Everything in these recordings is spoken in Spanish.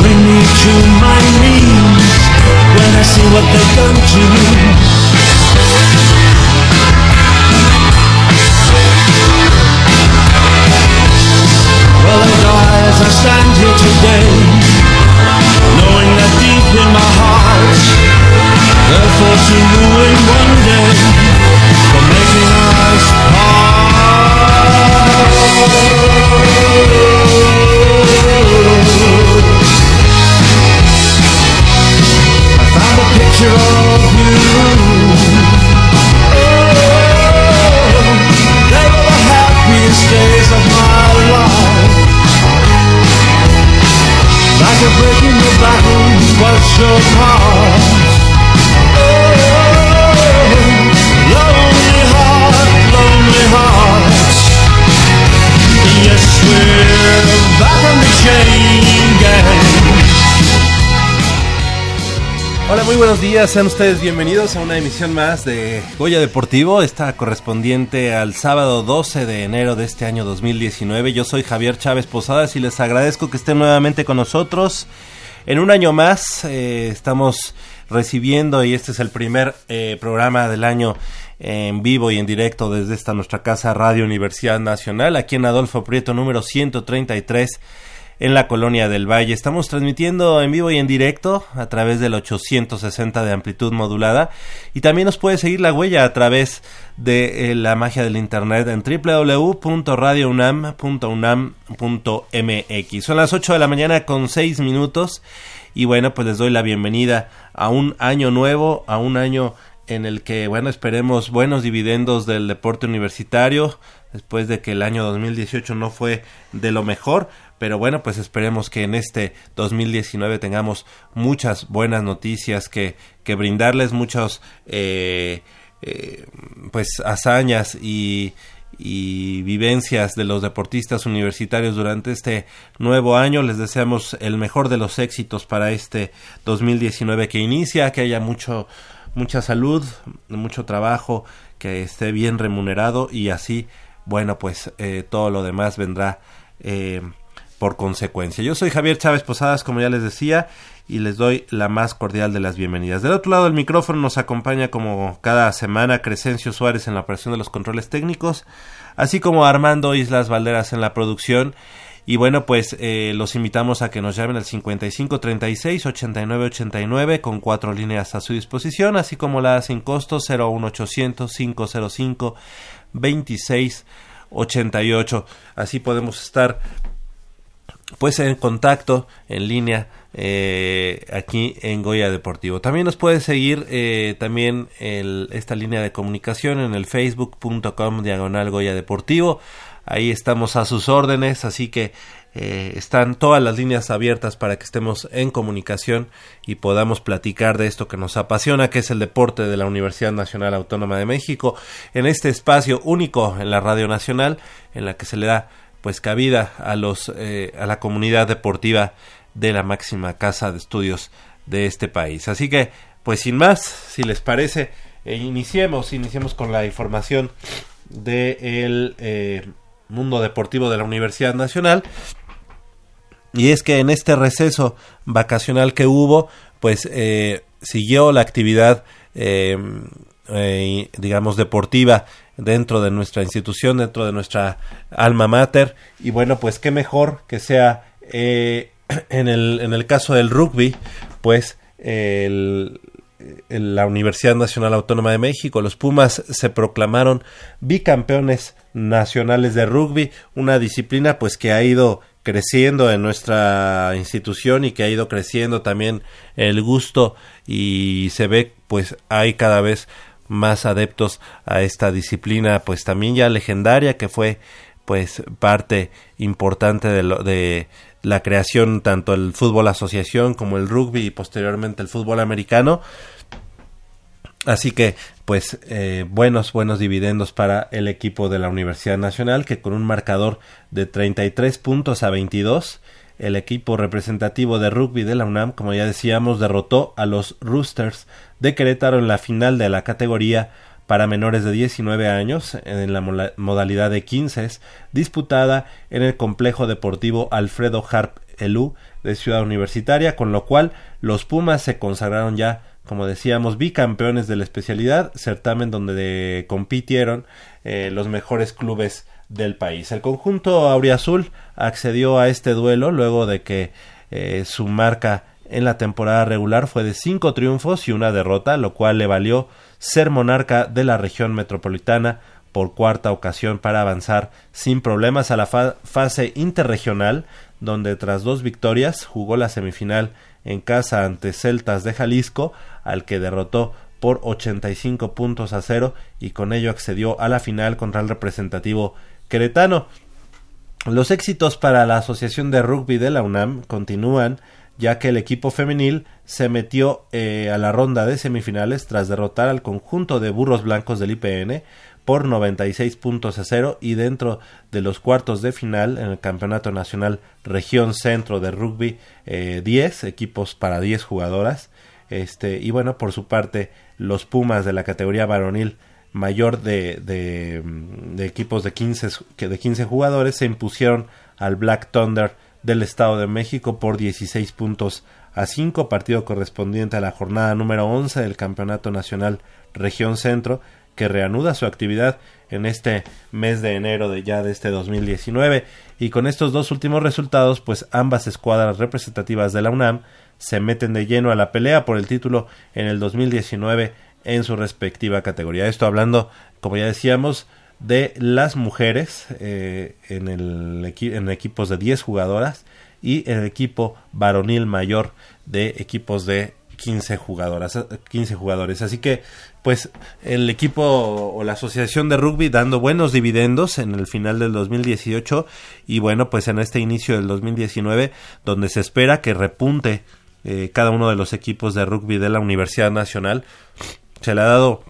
Bring me to my knees When I see what they've done to me Well, I die as I stand here today Knowing that deep in my heart sean ustedes bienvenidos a una emisión más de Goya Deportivo, esta correspondiente al sábado 12 de enero de este año 2019. Yo soy Javier Chávez Posadas y les agradezco que estén nuevamente con nosotros. En un año más eh, estamos recibiendo y este es el primer eh, programa del año en vivo y en directo desde esta nuestra casa Radio Universidad Nacional, aquí en Adolfo Prieto número 133 en la colonia del Valle. Estamos transmitiendo en vivo y en directo a través del 860 de amplitud modulada y también nos puede seguir la huella a través de eh, la magia del internet en www.radiounam.unam.mx. Son las 8 de la mañana con 6 minutos y bueno, pues les doy la bienvenida a un año nuevo, a un año en el que, bueno, esperemos buenos dividendos del deporte universitario, después de que el año 2018 no fue de lo mejor, pero bueno, pues esperemos que en este 2019 tengamos muchas buenas noticias que, que brindarles, muchos eh, eh, pues hazañas y, y vivencias de los deportistas universitarios durante este nuevo año. Les deseamos el mejor de los éxitos para este 2019 que inicia, que haya mucho mucha salud, mucho trabajo, que esté bien remunerado y así, bueno, pues eh, todo lo demás vendrá por consecuencia. Yo soy Javier Chávez Posadas, como ya les decía, y les doy la más cordial de las bienvenidas. Del otro lado del micrófono nos acompaña como cada semana Crescencio Suárez en la operación de los controles técnicos, así como Armando Islas Valderas en la producción. Y bueno, pues eh, los invitamos a que nos llamen al 55 36 89 89 con cuatro líneas a su disposición, así como la sin costo 01800 505 26 88. Así podemos estar pues en contacto en línea eh, aquí en Goya Deportivo. También nos puede seguir eh, también esta línea de comunicación en el facebook.com diagonal Goya Deportivo. Ahí estamos a sus órdenes, así que eh, están todas las líneas abiertas para que estemos en comunicación y podamos platicar de esto que nos apasiona, que es el deporte de la Universidad Nacional Autónoma de México, en este espacio único en la Radio Nacional, en la que se le da pues cabida a los eh, a la comunidad deportiva de la máxima casa de estudios de este país. Así que, pues sin más, si les parece, eh, iniciemos, iniciemos con la información del eh, mundo deportivo de la Universidad Nacional. Y es que en este receso vacacional que hubo, pues siguió la actividad, digamos, deportiva dentro de nuestra institución, dentro de nuestra alma mater. Y bueno, pues qué mejor que sea eh, en, el, en el caso del rugby, pues la Universidad Nacional Autónoma de México, los Pumas se proclamaron bicampeones nacionales de rugby, una disciplina pues que ha ido creciendo en nuestra institución y que ha ido creciendo también el gusto y se ve pues hay cada vez más adeptos a esta disciplina pues también ya legendaria que fue pues parte importante de, lo, de la creación tanto el fútbol asociación como el rugby y posteriormente el fútbol americano. Así que, pues, eh, buenos, buenos dividendos para el equipo de la Universidad Nacional, que con un marcador de 33 puntos a 22, el equipo representativo de rugby de la UNAM, como ya decíamos, derrotó a los Roosters de Querétaro en la final de la categoría para menores de 19 años en la modalidad de 15 disputada en el complejo deportivo Alfredo Harp Elú de Ciudad Universitaria, con lo cual los Pumas se consagraron ya como decíamos, bicampeones de la especialidad, certamen donde compitieron eh, los mejores clubes del país. El conjunto auriazul accedió a este duelo luego de que eh, su marca en la temporada regular fue de cinco triunfos y una derrota, lo cual le valió ser monarca de la región metropolitana por cuarta ocasión para avanzar sin problemas a la fase interregional, donde tras dos victorias jugó la semifinal en casa ante Celtas de Jalisco, al que derrotó por 85 puntos a cero y con ello accedió a la final contra el representativo queretano. Los éxitos para la Asociación de Rugby de la UNAM continúan ya que el equipo femenil se metió eh, a la ronda de semifinales tras derrotar al conjunto de burros blancos del IPN por 96 puntos a cero y dentro de los cuartos de final en el Campeonato Nacional Región Centro de Rugby 10 eh, equipos para 10 jugadoras este y bueno por su parte los Pumas de la categoría varonil mayor de, de, equipos de 15, de 15 jugadores se impusieron al Black Thunder del Estado de México por 16 puntos a 5, partido correspondiente a la jornada número 11 del Campeonato Nacional Región Centro, que reanuda su actividad en este mes de enero de ya de este 2019 y con estos dos últimos resultados pues ambas escuadras representativas de la UNAM se meten de lleno a la pelea por el título en el 2019 en su respectiva categoría. Esto hablando, como ya decíamos, de las mujeres eh, en, el en equipos de 10 jugadoras y el equipo varonil mayor de equipos de 15 jugadoras, 15 jugadores. Así que pues el equipo o la asociación de rugby dando buenos dividendos en el final del 2018 y bueno, pues en este inicio del 2019 donde se espera que repunte eh, cada uno de los equipos de rugby de la Universidad Nacional. Se le ha dado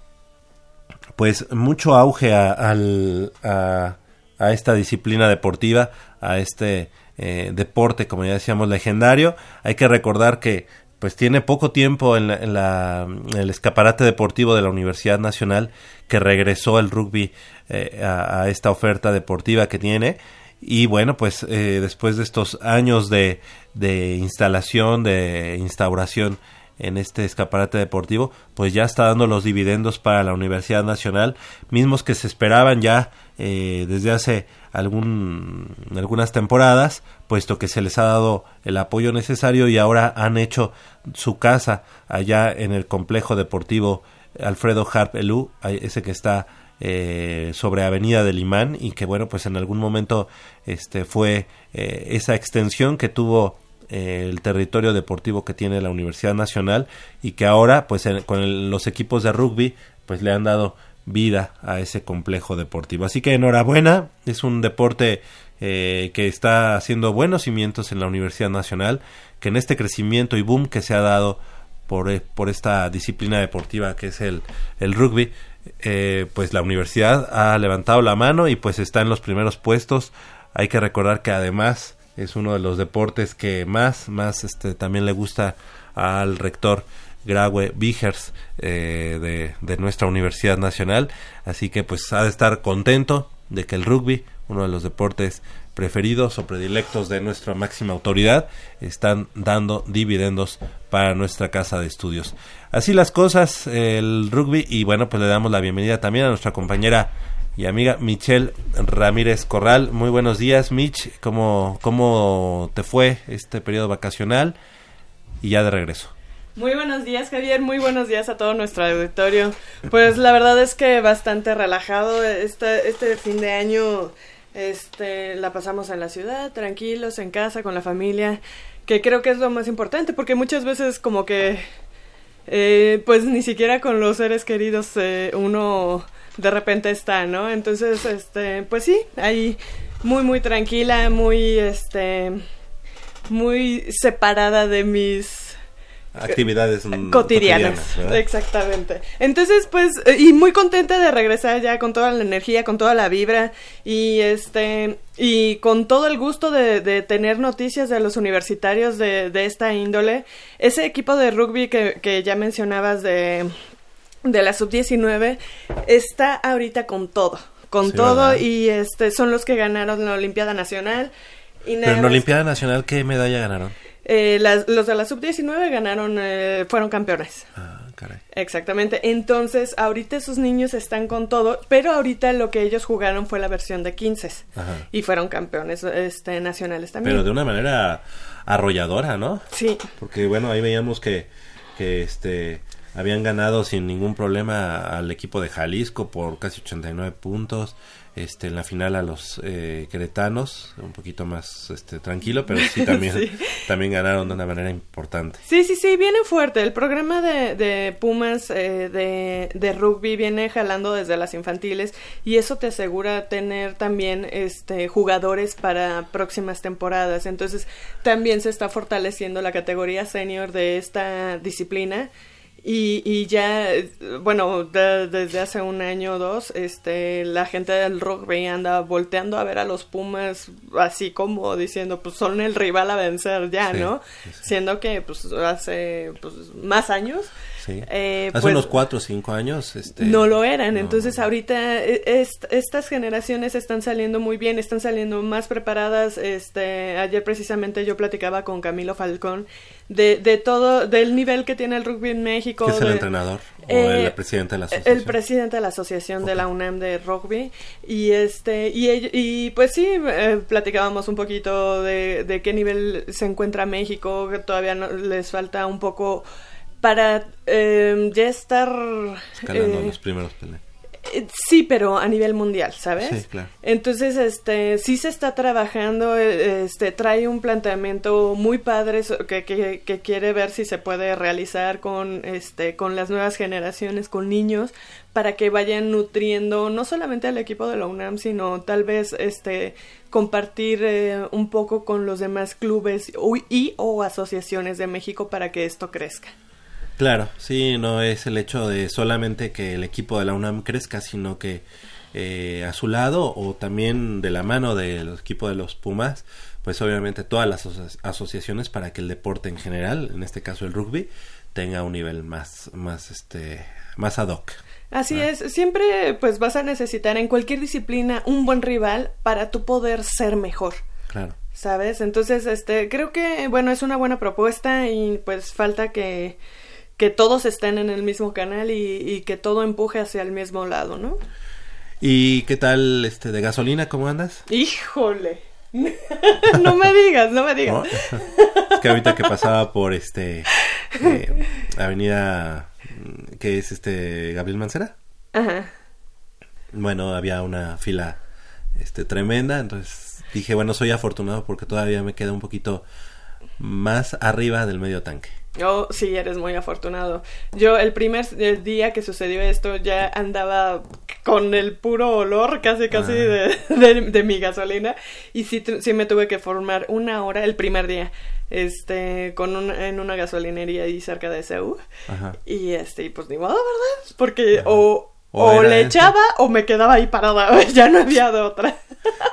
pues mucho auge a, esta disciplina deportiva, a este eh, deporte, como ya decíamos, legendario. Hay que recordar que pues tiene poco tiempo en, el escaparate deportivo de la Universidad Nacional que regresó el rugby eh, a, esta oferta deportiva que tiene y bueno pues eh, después de estos años de, de instalación de instauración en este escaparate deportivo, pues ya está dando los dividendos para la Universidad Nacional, mismos que se esperaban ya eh, desde hace algunas temporadas, puesto que se les ha dado el apoyo necesario y ahora han hecho su casa allá en el complejo deportivo Alfredo Harp Elú, ese que está eh, sobre Avenida del Imán y que bueno pues en algún momento este fue eh, esa extensión que tuvo eh, el territorio deportivo que tiene la Universidad Nacional y que ahora pues con los equipos de rugby pues le han dado vida a ese complejo deportivo. Así que enhorabuena, es un deporte eh, que está haciendo buenos cimientos en la Universidad Nacional, que en este crecimiento y boom que se ha dado por, eh, por esta disciplina deportiva que es el, el rugby, pues la universidad ha levantado la mano y pues está en los primeros puestos. Hay que recordar que además es uno de los deportes que más, más este, también le gusta al rector Graue Vigers eh, de, de, nuestra Universidad Nacional. Así que pues ha de estar contento de que el rugby, uno de los deportes preferidos o predilectos de nuestra máxima autoridad, están dando dividendos para nuestra casa de estudios. Así las cosas, el rugby, y bueno, pues le damos la bienvenida también a nuestra compañera y amiga Michelle Ramírez Corral. Muy buenos días, Mitch. ¿Cómo, ¿Cómo te fue este periodo vacacional? Y ya de regreso. Muy buenos días, Javier. Muy buenos días a todo nuestro auditorio. Pues la verdad es que bastante relajado. Este, este fin de año este, la pasamos en la ciudad, tranquilos, en casa, con la familia, que creo que es lo más importante, porque muchas veces como que, eh, pues ni siquiera con los seres queridos eh, uno de repente está, ¿no? Entonces, este, pues sí, ahí muy, muy tranquila, muy, este, muy separada de mis actividades cotidianas, exactamente. Entonces, pues, y muy contenta de regresar ya con toda la energía, con toda la vibra y este y con todo el gusto de, de tener noticias de los universitarios de, de, esta índole. Ese equipo de rugby que, que ya mencionabas de de la sub-19 está ahorita con todo, con todo y este son los que ganaron la Olimpiada Nacional. Y Pero en la Olimpiada Nacional, ¿qué medalla ganaron? Eh, los de la sub-19 ganaron, eh, fueron campeones. Ah, caray. Exactamente. Entonces, ahorita esos niños están con todo, pero ahorita lo que ellos jugaron fue la versión de 15 y fueron campeones este, nacionales también. Pero de una manera arrolladora, ¿no? Sí. Porque bueno, ahí veíamos que, que este habían ganado sin ningún problema al equipo de Jalisco por casi 89 puntos. Este, en la final a los eh, queretanos, un poquito más este, tranquilo, pero sí también, también ganaron de una manera importante. Sí, sí, sí, viene fuerte. El programa de, de Pumas eh, de, de, rugby viene jalando desde las infantiles y eso te asegura tener también este, jugadores para próximas temporadas. Entonces también se está fortaleciendo la categoría senior de esta disciplina y, y ya, bueno, desde hace un año o dos, este, la gente del rugby anda volteando a ver a los Pumas así como diciendo, pues son el rival a vencer ya, ¿no? Siendo que, pues, hace pues, más años eh, Hace pues, unos cuatro o cinco años. Este, no lo eran. Entonces, ahorita eh, estas generaciones están saliendo muy bien, están saliendo más preparadas. Este, ayer precisamente yo platicaba con Camilo Falcón de, de todo, del nivel que tiene el rugby en México. ¿Qué es el entrenador? ¿O el eh, presidente de la asociación? El presidente de la asociación de la UNAM de rugby. Y este, y, y pues sí, platicábamos un poquito de, de qué nivel se encuentra México, que todavía no, les falta un poco para eh, ya estar... Escalando eh, los primeros eh, Sí, pero a nivel mundial, ¿sabes? Sí, claro. Entonces, este, sí se está trabajando, eh, este, trae un planteamiento muy padre que, que, que, quiere ver si se puede realizar con, este, con las nuevas generaciones, con niños, para que vayan nutriendo no solamente al equipo de la UNAM, sino tal vez, este, compartir eh, un poco con los demás clubes y o asociaciones de México para que esto crezca. Claro, sí, no es el hecho de solamente que el equipo de la UNAM crezca, sino que eh, a su lado o también de la mano del equipo de los Pumas, pues obviamente todas las asociaciones para que el deporte en general, en este caso el rugby, tenga un nivel más, más, este, más ad hoc. Así es, siempre pues vas a necesitar en cualquier disciplina un buen rival para tu poder ser mejor. Claro. ¿Sabes? Entonces, este, creo que, bueno, es una buena propuesta y pues falta que que todos estén en el mismo canal y, que todo empuje hacia el mismo lado, ¿no? ¿Y qué tal este de gasolina? ¿Cómo andas? Híjole. no me digas, no me digas. Es que ahorita que pasaba por este eh, avenida mm, que es este Gabriel Mancera. Ajá. Bueno, había una fila este tremenda, entonces dije, bueno, soy afortunado porque todavía me queda un poquito más arriba del medio tanque. Oh, sí, eres muy afortunado. Yo el primer día que sucedió esto ya andaba con el puro olor casi casi ah. de, mi gasolina y sí, sí me tuve que formar una hora el primer día este con en una gasolinería ahí cerca de Seúl y este pues ni modo verdad porque o o, le echaba o me quedaba ahí parada, ya no había de otra.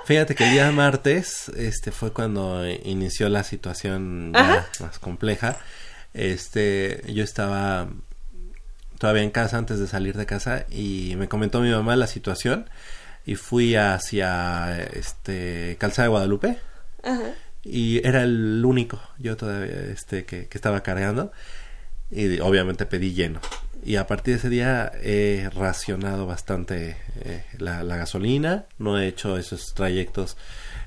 Fíjate que el día martes este fue cuando inició la situación más compleja. Este, yo estaba todavía en casa antes de salir de casa y me comentó mi mamá la situación y fui hacia este Calzada de Guadalupe. Y era el único yo todavía este que, que estaba cargando. Y obviamente pedí lleno y a partir de ese día he racionado bastante eh, la, la, gasolina, no he hecho esos trayectos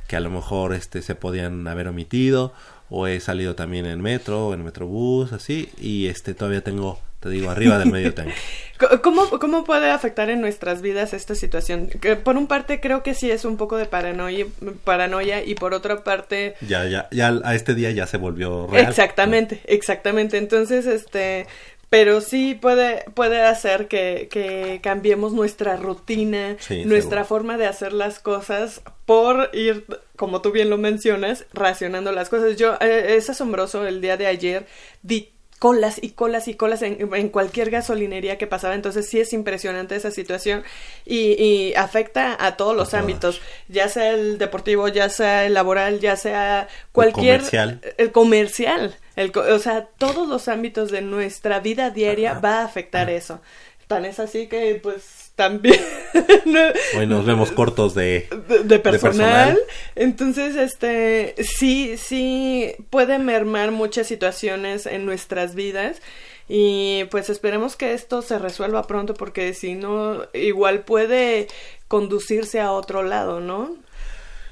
que a lo mejor este se podían haber omitido o he salido también en metro o en metrobús así y este todavía tengo te digo arriba del medio tanque ¿Cómo, ¿Cómo puede afectar en nuestras vidas esta situación? Que por un parte creo que sí es un poco de paranoia, paranoia y por otra parte... Ya, ya, ya a este día ya se volvió real. Exactamente, exactamente. Entonces, este, pero sí puede, puede hacer que, que cambiemos nuestra rutina, nuestra forma de hacer las cosas por ir, como tú bien lo mencionas, racionando las cosas. Yo, eh, es asombroso el día de ayer, di colas y colas y colas en, en, cualquier gasolinería que pasaba. Entonces sí es impresionante esa situación y, y afecta a todos los ámbitos, ya sea el deportivo, ya sea el laboral, ya sea cualquier... El comercial. El comercial. El, o sea, todos los ámbitos de nuestra vida diaria va a afectar eso. Tan es así que pues también. Hoy nos vemos cortos de, de, personal. Entonces, este, sí, sí puede mermar muchas situaciones en nuestras vidas. Y pues esperemos que esto se resuelva pronto porque si no, igual puede conducirse a otro lado, ¿no?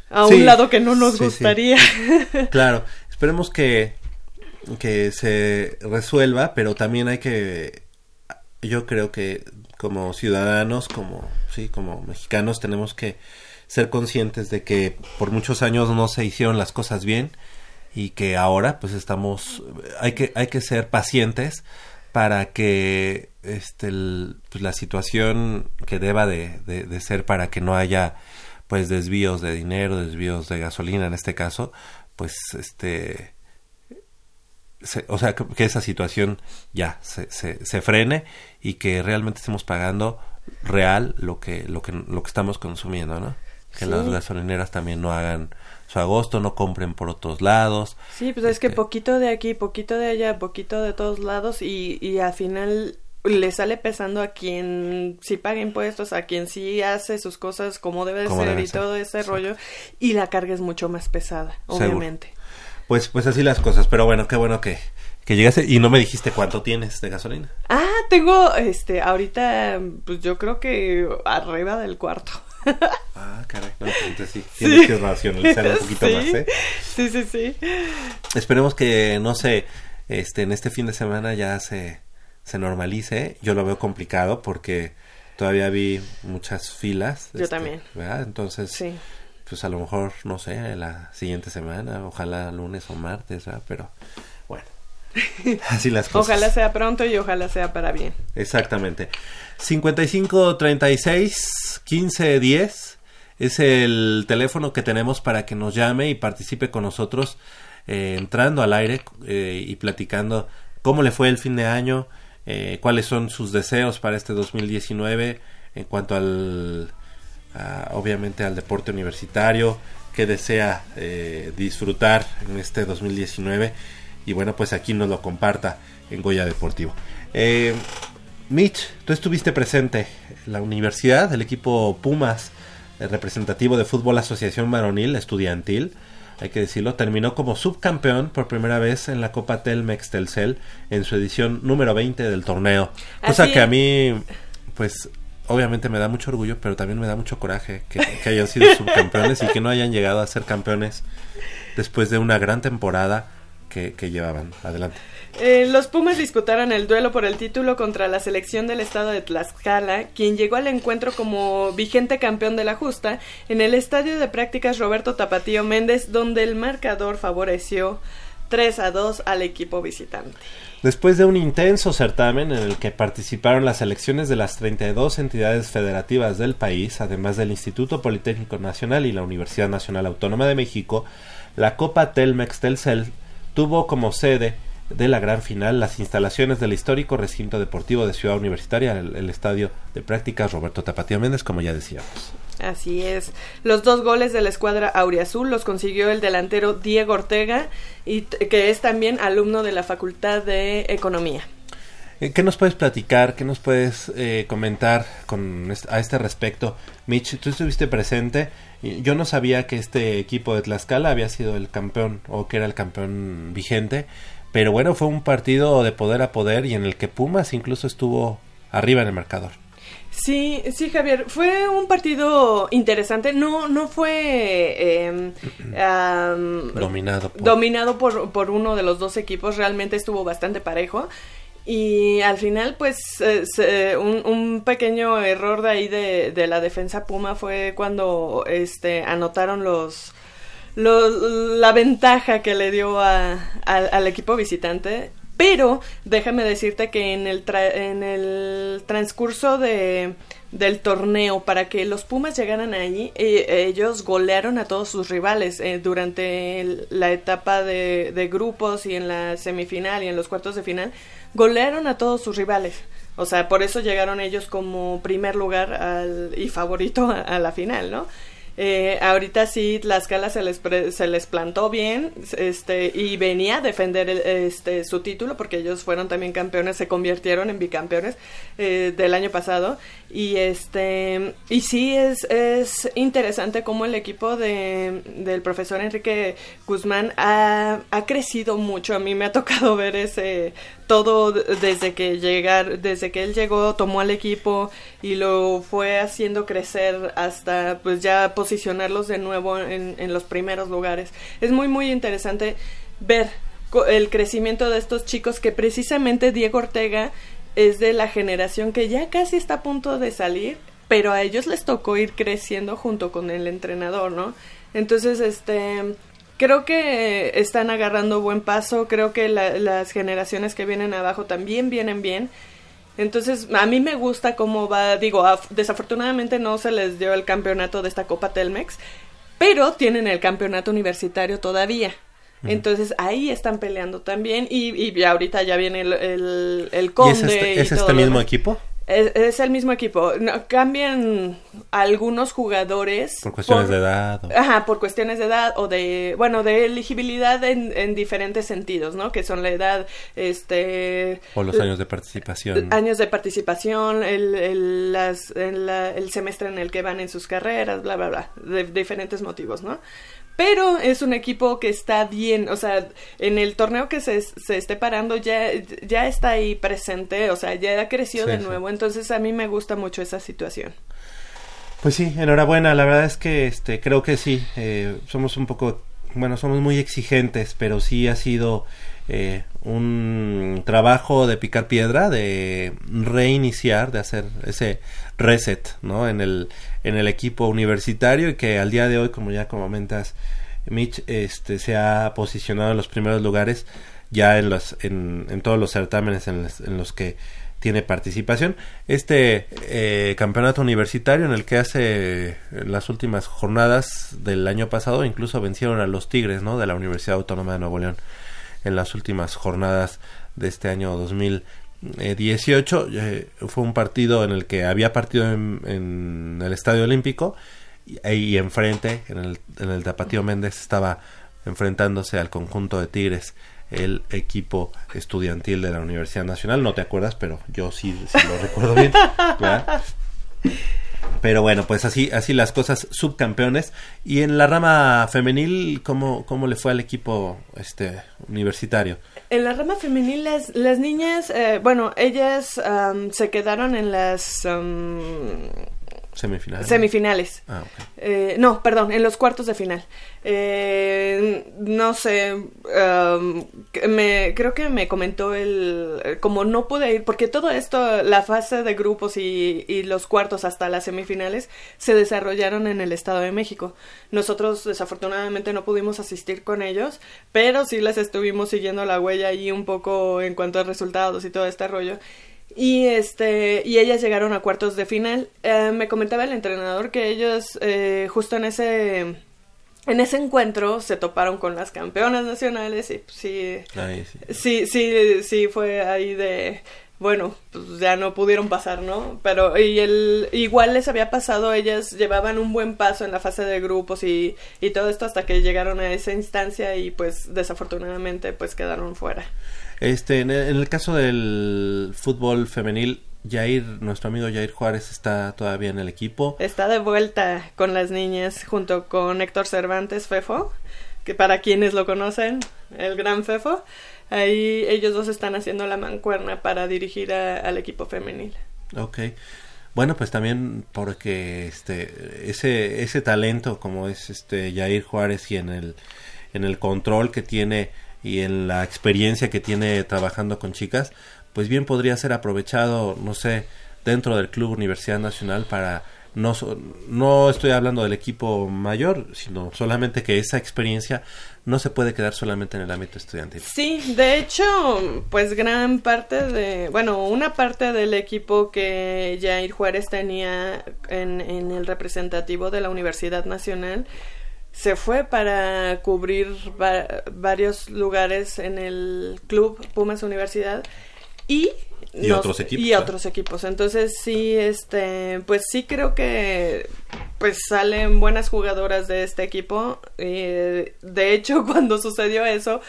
A un lado que no nos gustaría. Claro, esperemos que, que se resuelva, pero también hay que, yo creo que como ciudadanos, como sí, como mexicanos tenemos que ser conscientes de que por muchos años no se hicieron las cosas bien y que ahora pues estamos hay que hay que ser pacientes para que este pues, la situación que deba de, de, ser para que no haya pues desvíos de dinero desvíos de gasolina en este caso pues este o sea, que, esa situación ya se, se, se, frene y que realmente estemos pagando real lo que, lo que, lo que estamos consumiendo, ¿no? Que las gasolineras también no hagan su agosto, no compren por otros lados. Sí, pues es que este poquito de aquí, poquito de allá, poquito de todos lados y, y al final le sale pesando a quien sí paga impuestos, a quien sí hace sus cosas como debe de ser y todo ese rollo y la carga es mucho más pesada, obviamente pues, pues así las cosas. Pero bueno, qué bueno que, que llegaste y no me dijiste cuánto tienes de gasolina. Ah, tengo, este, ahorita, pues yo creo que arriba del cuarto. Ah, caray, no, pues entonces sí, tienes que racionalizar un poquito más, ¿eh? Sí, sí, sí. Esperemos que, no sé, este, en este fin de semana ya se, se normalice. Yo lo veo complicado porque todavía vi muchas filas. Yo este, también. ¿verdad? Entonces, sí pues a lo mejor, no sé, la siguiente semana, ojalá lunes o martes, ¿verdad? Pero bueno, así las cosas. Ojalá sea pronto y ojalá sea para bien. Exactamente. 55 36 15 10 es el teléfono que tenemos para que nos llame y participe con nosotros eh, entrando al aire eh, y platicando cómo le fue el fin de año, eh, cuáles son sus deseos para este 2019 en cuanto al obviamente al deporte universitario que desea eh, disfrutar en este 2019 y bueno pues aquí nos lo comparta en Goya Deportivo. Eh, Mitch, tú estuviste presente en la universidad, el equipo Pumas, el representativo de fútbol Asociación Maronil Estudiantil, hay que decirlo, terminó como subcampeón por primera vez en la Copa Telmex Telcel en su edición número 20 del torneo. Cosa que a mí, pues obviamente me da mucho orgullo, pero también me da mucho coraje que, hayan sido subcampeones y que no hayan llegado a ser campeones después de una gran temporada que, llevaban. Adelante. Eh, los Pumas disputaron el duelo por el título contra la selección del estado de Tlaxcala, quien llegó al encuentro como vigente campeón de la justa en el estadio de prácticas Roberto Tapatío Méndez, donde el marcador favoreció 3 a 2 al equipo visitante. Después de un intenso certamen en el que participaron las elecciones de las 32 entidades federativas del país, además del Instituto Politécnico Nacional y la Universidad Nacional Autónoma de México, la Copa Telmex Telcel tuvo como sede de la gran final las instalaciones del histórico recinto deportivo de Ciudad Universitaria, el, estadio de prácticas Roberto Tapatío Méndez, como ya decíamos. Así es. Los dos goles de la escuadra Auriazul los consiguió el delantero Diego Ortega, y que es también alumno de la Facultad de Economía. Eh, ¿Qué nos puedes platicar? ¿Qué nos puedes eh, comentar con a este respecto? Mitch, tú estuviste presente. Yo no sabía que este equipo de Tlaxcala había sido el campeón o que era el campeón vigente, pero bueno, fue un partido de poder a poder y en el que Pumas incluso estuvo arriba en el marcador. Sí, sí, Javier, fue un partido interesante. No, no fue em, dominado, por... dominado por, por uno de los dos equipos. Realmente estuvo bastante parejo. Y al final, pues, eh, un, un, pequeño error de ahí de, de, la defensa Puma fue cuando este, anotaron los, la ventaja que le dio a, al equipo visitante pero déjame decirte que en el, en el transcurso de, del torneo, para que los Pumas llegaran allí, eh, ellos golearon a todos sus rivales eh, durante la etapa de, de, grupos y en la semifinal y en los cuartos de final, golearon a todos sus rivales. O sea, por eso llegaron ellos como primer lugar al, y favorito a la final, ¿no? Eh, ahorita sí, Tlaxcala se les, se les plantó bien este, y venía a defender este, su título porque ellos fueron también campeones, se convirtieron en bicampeones eh, del año pasado. Y, este, y sí, es, es interesante cómo el equipo de, del profesor Enrique Guzmán ha, ha crecido mucho. A mí me ha tocado ver ese todo desde que llegar, desde que él llegó, tomó al equipo y lo fue haciendo crecer hasta pues ya posicionarlos de nuevo en, en los primeros lugares. Es muy muy interesante ver el crecimiento de estos chicos que precisamente Diego Ortega es de la generación que ya casi está a punto de salir, pero a ellos les tocó ir creciendo junto con el entrenador, ¿no? Entonces, este, creo que están agarrando buen paso, creo que las generaciones que vienen abajo también vienen bien. Entonces, a mí me gusta cómo va, digo, desafortunadamente no se les dio el campeonato de esta Copa Telmex, pero tienen el campeonato universitario todavía. Entonces ahí están peleando también y, y ahorita ya viene el, el, el conde. ¿Y es este, mismo equipo? Es, el mismo equipo. No, cambian algunos jugadores. Por cuestiones de edad. Ajá, por cuestiones de edad o de, bueno, de elegibilidad en, en, diferentes sentidos, ¿no? Que son la edad, este... O los años de participación. Años de participación, el, el, las, el semestre en el que van en sus carreras, bla, bla, bla, de diferentes motivos, ¿no? Pero es un equipo que está bien, o sea, en el torneo que se, se esté parando ya, ya está ahí presente, o sea, ya ha crecido de nuevo, entonces a mí me gusta mucho esa situación. Pues sí, enhorabuena, la verdad es que este, creo que sí, eh, somos un poco, bueno, somos muy exigentes, pero sí ha sido eh, un trabajo de picar piedra, de reiniciar, de hacer ese reset, ¿no? En el, en el equipo universitario y que al día de hoy, como ya comentas, Mitch, este, se ha posicionado en los primeros lugares ya en, los, en, en todos los certámenes en los, que tiene participación. Este eh, campeonato universitario en el que hace las últimas jornadas del año pasado incluso vencieron a los Tigres, ¿no? De la Universidad Autónoma de Nuevo León en las últimas jornadas de este año 2018. Eh, fue un partido en el que había partido en, el Estadio Olímpico y, enfrente, en el, en el Tapatío Méndez, estaba enfrentándose al conjunto de Tigres el equipo estudiantil de la Universidad Nacional. No te acuerdas, pero yo sí, lo recuerdo bien. Pero bueno, pues así, así las cosas, subcampeones. Y en la rama femenil, ¿cómo, cómo le fue al equipo este universitario? En la rama femenil, las, las niñas, eh, bueno, ellas se quedaron en las Semifinales. Semifinales. Ah, eh, no, perdón, en los cuartos de final. Eh, no sé, um, me, creo que me comentó el, como no pude ir, porque todo esto, la fase de grupos y, y los cuartos hasta las semifinales se desarrollaron en el Estado de México. Nosotros desafortunadamente no pudimos asistir con ellos, pero sí les estuvimos siguiendo la huella ahí un poco en cuanto a resultados y todo este rollo. Y este y ellas llegaron a cuartos de final. Eh, me comentaba el entrenador que ellos eh, justo en ese en ese encuentro se toparon con las campeonas nacionales y pues, sí, sí, sí, sí, fue ahí de bueno, pues ya no pudieron pasar, ¿no? Pero y el igual les había pasado, ellas llevaban un buen paso en la fase de grupos y, y todo esto hasta que llegaron a esa instancia y pues desafortunadamente pues quedaron fuera. Este, en el, caso del fútbol femenil, Jair, nuestro amigo Jair Juárez está todavía en el equipo. Está de vuelta con las niñas junto con Héctor Cervantes Fefo, que para quienes lo conocen, el gran Fefo. Ahí ellos dos están haciendo la mancuerna para dirigir al equipo femenil. Ok. Bueno, pues también porque este ese ese talento como es este Jair Juárez y en el en el control que tiene y en la experiencia que tiene trabajando con chicas, pues bien podría ser aprovechado, no sé, dentro del Club Universidad Nacional para no, no estoy hablando del equipo mayor, sino solamente que esa experiencia no se puede quedar solamente en el ámbito estudiantil. Sí, de hecho, pues gran parte de, bueno, una parte del equipo que Jair Juárez tenía en, en el representativo de la Universidad Nacional se fue para cubrir varios lugares en el club Pumas Universidad y y otros equipos y otros equipos. Entonces sí este pues sí creo que pues salen buenas jugadoras de este equipo. Eh, de hecho cuando sucedió eso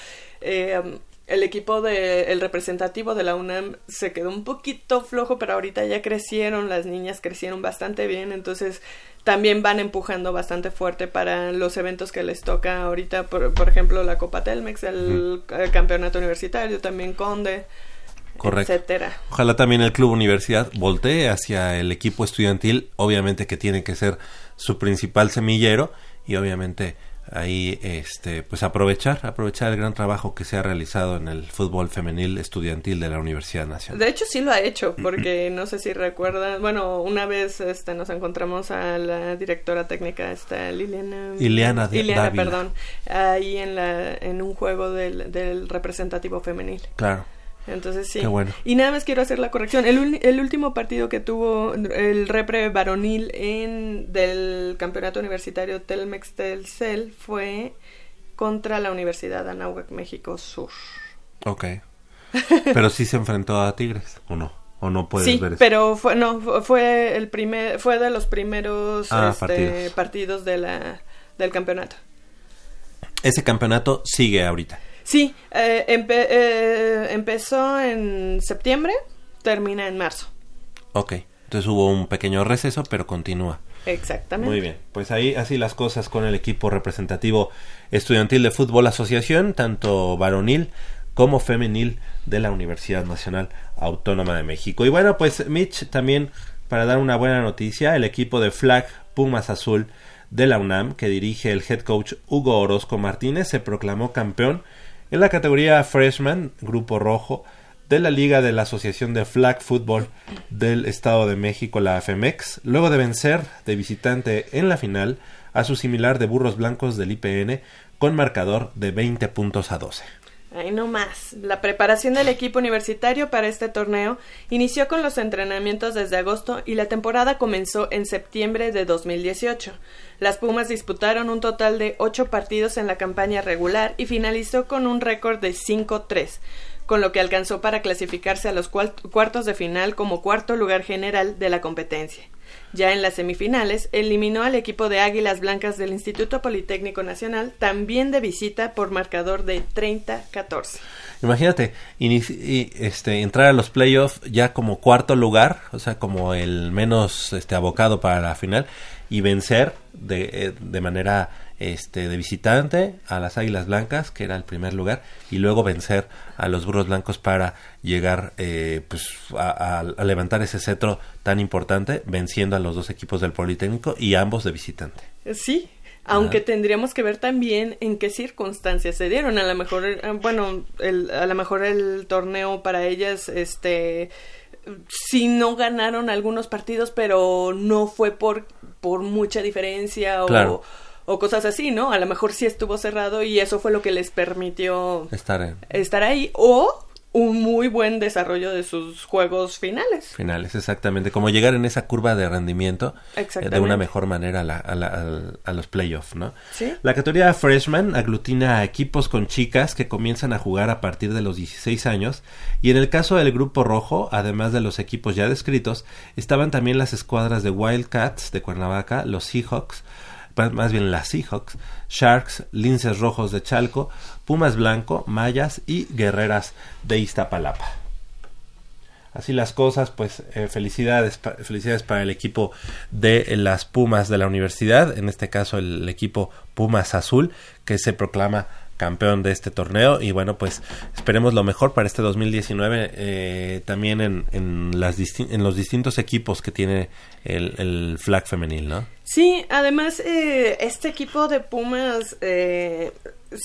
eh, el equipo de el representativo de la UNAM se quedó un poquito flojo pero ahorita ya crecieron las niñas crecieron bastante bien. Entonces también van empujando bastante fuerte para los eventos que les toca ahorita. Por, por ejemplo la Copa Telmex el, el campeonato universitario también Conde Correcto. Ojalá también el Club Universidad voltee hacia el equipo estudiantil, obviamente que tiene que ser su principal semillero y obviamente ahí este pues aprovechar aprovechar el gran trabajo que se ha realizado en el fútbol femenil estudiantil de la Universidad Nacional. De hecho sí lo ha hecho porque no sé si recuerdan, bueno, una vez este nos encontramos a la directora técnica esta Liliana Liliana, Liliana perdón, ahí en la en un juego del, del representativo femenil. Claro. Entonces sí. Y nada más quiero hacer la corrección. El, el, último partido que tuvo el repre varonil en del campeonato universitario Telmex Telcel fue contra la Universidad Anáhuac México Sur. Ok. Pero sí se enfrentó a Tigres, ¿o no? ¿O no puedes sí, ver eso? pero fue, no, fue el primer, fue de los primeros ah, este, partidos. partidos de la, del campeonato. Ese campeonato sigue ahorita. Sí, eh, eh, empezó en septiembre, termina en marzo. Ok, entonces hubo un pequeño receso, pero continúa. Exactamente. Muy bien, pues ahí así las cosas con el equipo representativo estudiantil de fútbol asociación, tanto varonil como femenil de la Universidad Nacional Autónoma de México. Y bueno, pues Mitch, también para dar una buena noticia, el equipo de Flag Pumas Azul de la UNAM, que dirige el head coach Hugo Orozco Martínez, se proclamó campeón en la categoría Freshman, Grupo Rojo, de la Liga de la Asociación de Flag Football del Estado de México, la AFMEX, luego de vencer de visitante en la final a su similar de Burros Blancos del IPN con marcador de 20 puntos a 12. Ahí no más. La preparación del equipo universitario para este torneo inició con los entrenamientos desde agosto y la temporada comenzó en septiembre de 2018. Las Pumas disputaron un total de ocho partidos en la campaña regular y finalizó con un récord de 5-3, con lo que alcanzó para clasificarse a los cuartos de final como cuarto lugar general de la competencia. Ya en las semifinales, eliminó al equipo de Águilas Blancas del Instituto Politécnico Nacional, también de visita por marcador de 30-14. Imagínate, este, entrar a los playoffs ya como cuarto lugar, o sea, como el menos este, abocado para la final, y vencer de, eh, de manera este, de visitante a las Águilas Blancas, que era el primer lugar, y luego vencer a los Burros Blancos para llegar eh, pues, a, levantar ese cetro tan importante, venciendo a los dos equipos del Politécnico y ambos de visitante. Sí, aunque tendríamos que ver también en qué circunstancias se dieron. A lo mejor, eh, bueno, el, a lo mejor el torneo para ellas, este, sí no ganaron algunos partidos, pero no fue por, por mucha diferencia o o cosas así, ¿no? A lo mejor sí estuvo cerrado y eso fue lo que les permitió estar, estar ahí o un muy buen desarrollo de sus juegos finales. Finales, exactamente. Como llegar en esa curva de rendimiento eh, de una mejor manera a, los playoffs, ¿no? ¿Sí? La categoría Freshman aglutina a equipos con chicas que comienzan a jugar a partir de los 16 años y en el caso del grupo rojo, además de los equipos ya descritos, estaban también las escuadras de Wildcats de Cuernavaca, los Seahawks, más bien las Seahawks, Sharks, Linces Rojos de Chalco, Pumas Blanco, Mayas y Guerreras de Iztapalapa. Así las cosas, pues eh, felicidades, felicidades para el equipo de las Pumas de la universidad, en este caso el equipo Pumas Azul, que se proclama campeón de este torneo y bueno pues esperemos lo mejor para este 2019 eh, también en, en, las en los distintos equipos que tiene el, el flag femenil, ¿no? Sí, además eh, este equipo de Pumas eh,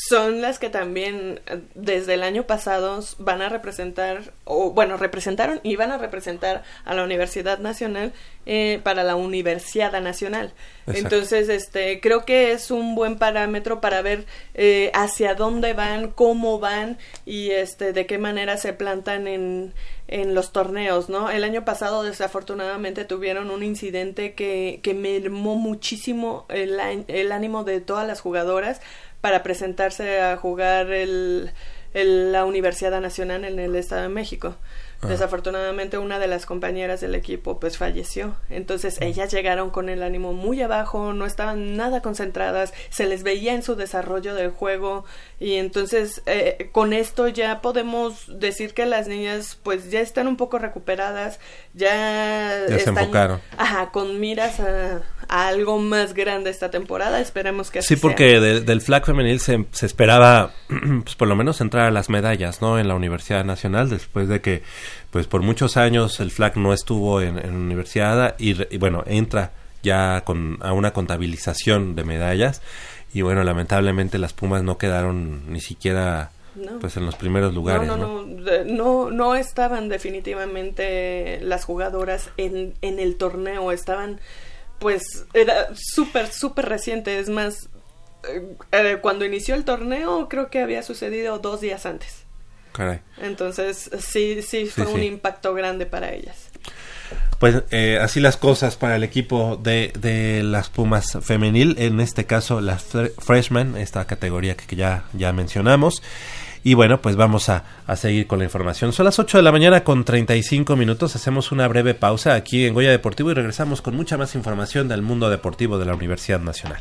son las que también desde el año pasado van a representar, o bueno, representaron y van a representar a la Universidad Nacional eh, para la Universidad Nacional. Entonces, este, creo que es un buen parámetro para ver eh, hacia dónde van, cómo van y este, de qué manera se plantan en, en los torneos, ¿no? El año pasado desafortunadamente tuvieron un incidente que, que mermó muchísimo el, el ánimo de todas las jugadoras para presentarse a jugar el, la Universidad Nacional en el Estado de México. Desafortunadamente una de las compañeras del equipo pues falleció. Entonces ellas llegaron con el ánimo muy abajo, no estaban nada concentradas, se les veía en su desarrollo del juego y entonces eh, con esto ya podemos decir que las niñas pues ya están un poco recuperadas, ya, ya se enfocaron. Ajá, con miras a, algo más grande esta temporada. Esperemos que así Sí, porque del flag femenil se, se, esperaba, pues por lo menos entrar a las medallas, ¿no? En la Universidad Nacional, después de que, pues por muchos años el flag no estuvo en, en universidad y, bueno, entra ya con a una contabilización de medallas y bueno, lamentablemente las Pumas no quedaron ni siquiera pues en los primeros lugares. No, no, no, no, no, estaban definitivamente las jugadoras en, en el torneo, estaban pues era súper, súper reciente. Es más, eh, eh, cuando inició el torneo creo que había sucedido dos días antes. Caray. Entonces sí, sí fue un impacto grande para ellas. Pues eh, así las cosas para el equipo de, de las Pumas femenil, en este caso las freshman, esta categoría que ya, ya mencionamos. Y bueno, pues vamos a, a, seguir con la información. Son las 8 de la mañana con 35 minutos. Hacemos una breve pausa aquí en Goya Deportivo y regresamos con mucha más información del mundo deportivo de la Universidad Nacional.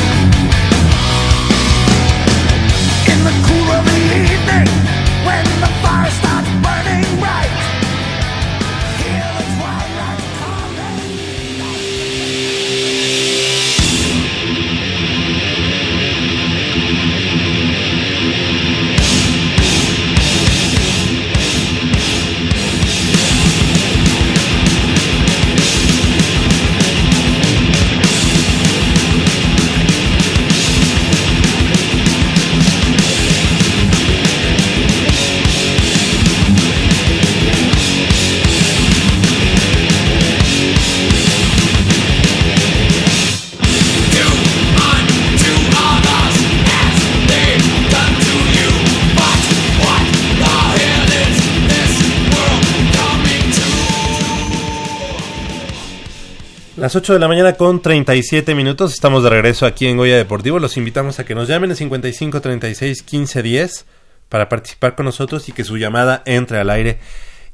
Las 8 de la mañana con 37 minutos. Estamos de regreso aquí en Goya Deportivo. Los invitamos a que nos llamen en 55 36 15 10 para participar con nosotros y que su llamada entre al aire.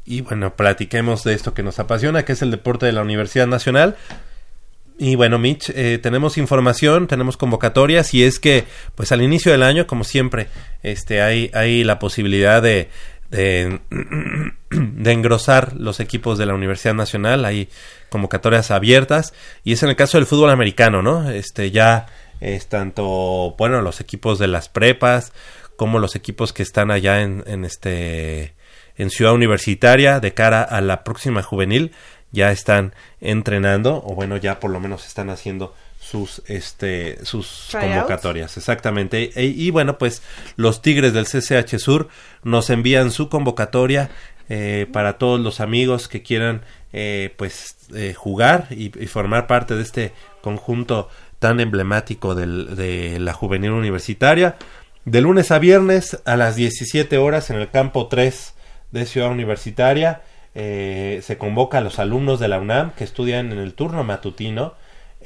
Y bueno, platiquemos de esto que nos apasiona, que es el deporte de la Universidad Nacional. Y bueno, Mitch, eh, tenemos información, tenemos convocatorias y es que, pues al inicio del año, como siempre, este, hay, hay la posibilidad de, de, engrosar los equipos de la Universidad Nacional. Hay convocatorias abiertas y es en el caso del fútbol americano, ¿no? Este ya es tanto, bueno, los equipos de las prepas, como los equipos que están allá en, en este en Ciudad Universitaria de cara a la próxima juvenil ya están entrenando o bueno ya por lo menos están haciendo sus este sus convocatorias exactamente. E, y, bueno pues los Tigres del CCH Sur nos envían su convocatoria eh, para todos los amigos que quieran eh, pues eh, jugar y, formar parte de este conjunto tan emblemático del, de la juvenil universitaria. De lunes a viernes a las 17 horas en el campo 3 de Ciudad Universitaria se convoca a los alumnos de la UNAM que estudian en el turno matutino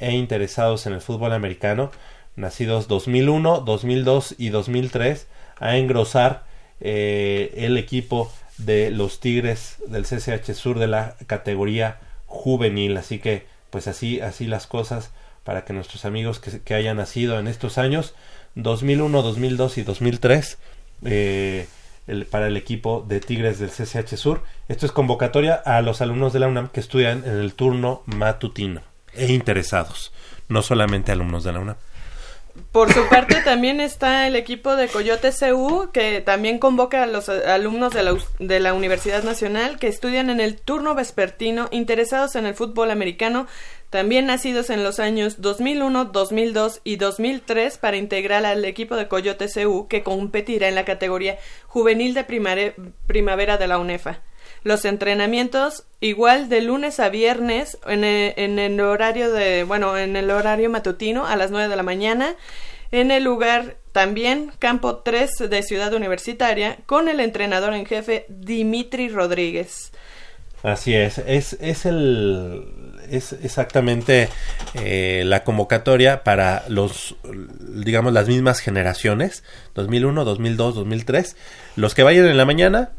e interesados en el fútbol americano, nacidos 2001, 2002 y 2003, a engrosar eh, el equipo de los Tigres del CCH Sur de la categoría juvenil. Así que, pues así, así las cosas para que nuestros amigos que, que hayan nacido en estos años, 2001, 2002 y 2003, eh, el, para el equipo de Tigres del CCH Sur. Esto es convocatoria a los alumnos de la UNAM que estudian en el turno matutino e interesados, no solamente alumnos de la UNAM. Por su parte también está el equipo de Coyote CU que también convoca a los alumnos de la, de la Universidad Nacional que estudian en el turno vespertino interesados en el fútbol americano, también nacidos en los años 2001, 2002 y 2003 para integrar al equipo de Coyote CU que competirá en la categoría juvenil de primavera de la UNEFA. Los entrenamientos igual de lunes a viernes en el, en el horario de, bueno, en el horario matutino a las 9 de la mañana en el lugar también Campo 3 de Ciudad Universitaria con el entrenador en jefe Dimitri Rodríguez. Así es, es, es el es exactamente eh, la convocatoria para los digamos las mismas generaciones 2001, 2002, 2003 los que vayan en la mañana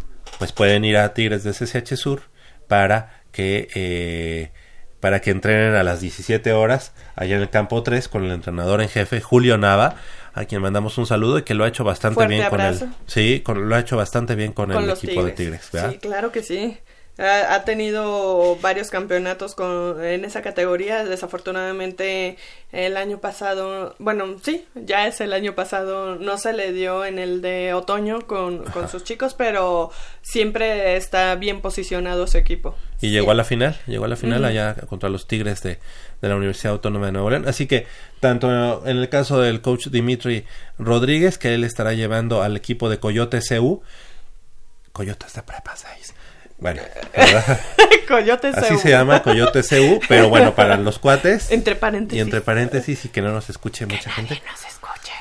pues pueden ir a Tigres de CCH Sur para que eh, para que entrenen a las 17 horas allá en el campo 3 con el entrenador en jefe Julio Nava a quien mandamos un saludo y que lo ha hecho bastante bien con el sí con, lo ha hecho bastante bien con, el equipo de Tigres. Sí claro que sí ha, tenido varios campeonatos con, en esa categoría. Desafortunadamente el año pasado, bueno, sí, ya es el año pasado, no se le dio en el de otoño con, con sus chicos, pero siempre está bien posicionado su equipo. Y llegó a la final, llegó a la final allá contra los Tigres de, de la Universidad Autónoma de Nuevo León. Así que tanto en el caso del coach Dimitri Rodríguez, que él estará llevando al equipo de Coyote CU, Coyotes de Prepa 6 bueno, Coyote Así se llama Coyote CU, pero bueno, para los cuates. Entre paréntesis. Y entre paréntesis y que no nos escuche mucha gente. Nos escuche.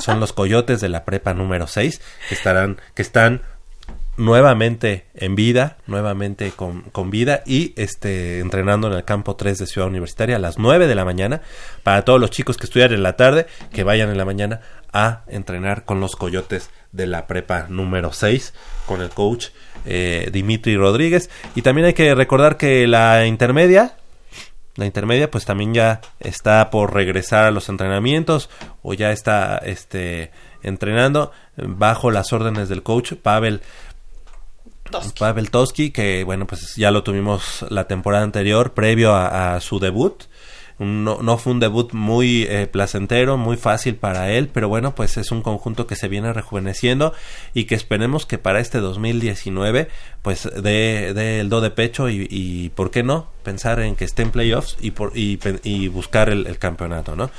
Son los coyotes de la prepa número 6 que estarán, que están nuevamente en vida, nuevamente con, con, vida y este entrenando en el campo 3 de Ciudad Universitaria a las 9 de la mañana para todos los chicos que estudian en la tarde, que vayan en la mañana a entrenar con los coyotes de la prepa número 6 con el coach eh, Dimitri Rodríguez. Y también hay que recordar que la intermedia, la intermedia pues también ya está por regresar a los entrenamientos o ya está este entrenando bajo las órdenes del coach Pavel Pavel Toski que bueno pues ya lo tuvimos la temporada anterior previo a su debut no, no fue un debut muy eh, placentero, muy fácil para él, pero bueno, pues es un conjunto que se viene rejuveneciendo y que esperemos que para este 2019 pues dé el do de pecho y, y, por qué no pensar en que esté en playoffs y, por, y, y buscar el, el, campeonato, ¿no?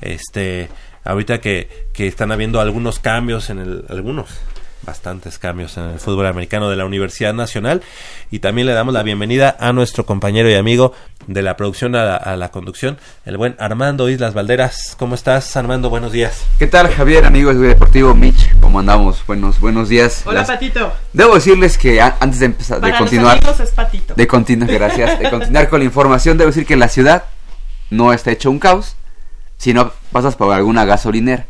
Este, ahorita que, que están habiendo algunos cambios en el, algunos, bastantes cambios en el fútbol americano de la Universidad Nacional y también le damos la bienvenida a nuestro compañero y amigo de la producción a la, conducción, el buen Armando Islas Valderas. ¿Cómo estás, Armando? Buenos días. ¿Qué tal, Javier, amigos de Deportivo Mitch? ¿Cómo andamos? Buenos, buenos días. Hola, Patito. Debo decirles que antes de empezar, de continuar, de continuar, gracias, de continuar con la información, debo decir que la ciudad no está hecho un caos, sino pasas por alguna gasolinera.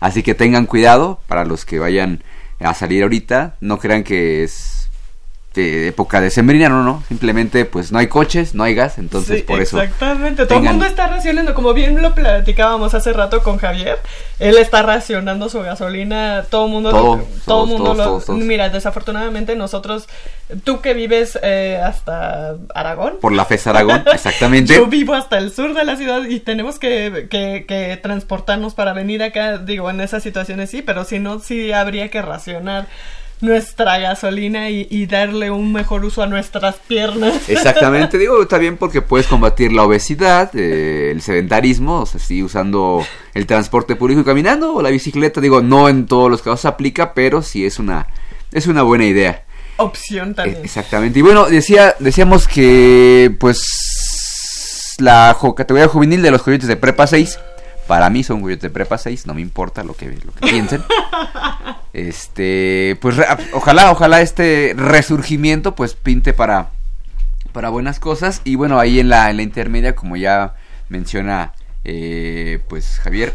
Así que tengan cuidado para los que vayan a salir ahorita. No crean que es de época de sembrina, no, no, simplemente pues no hay coches, no hay gas, entonces por eso. Exactamente, todo el mundo está racionando, como bien lo platicábamos hace rato con Javier, él está racionando su gasolina, todo el mundo, todo, todo mundo lo, mira, desafortunadamente nosotros, tú que vives eh, hasta Aragón. Por la FES Aragón, exactamente. Yo vivo hasta el sur de la ciudad y tenemos que, que, que transportarnos para venir acá, digo, en esas situaciones sí, pero si no, sí habría que racionar nuestra gasolina y, darle un mejor uso a nuestras piernas. Exactamente, digo, está bien porque puedes combatir la obesidad, eh, el sedentarismo, o sea, sí, usando el transporte público y caminando o la bicicleta, digo, no en todos los casos aplica, pero sí es una, es una buena idea. Opción también. exactamente, y bueno, decía, decíamos que, pues, la categoría juvenil de los coyotes de Prepa 6 para mí son de Prepa 6, no me importa lo que, lo que piensen. este, pues ojalá, ojalá este resurgimiento pues pinte para, para buenas cosas. Y bueno, ahí en la, en la intermedia, como ya menciona eh, pues Javier,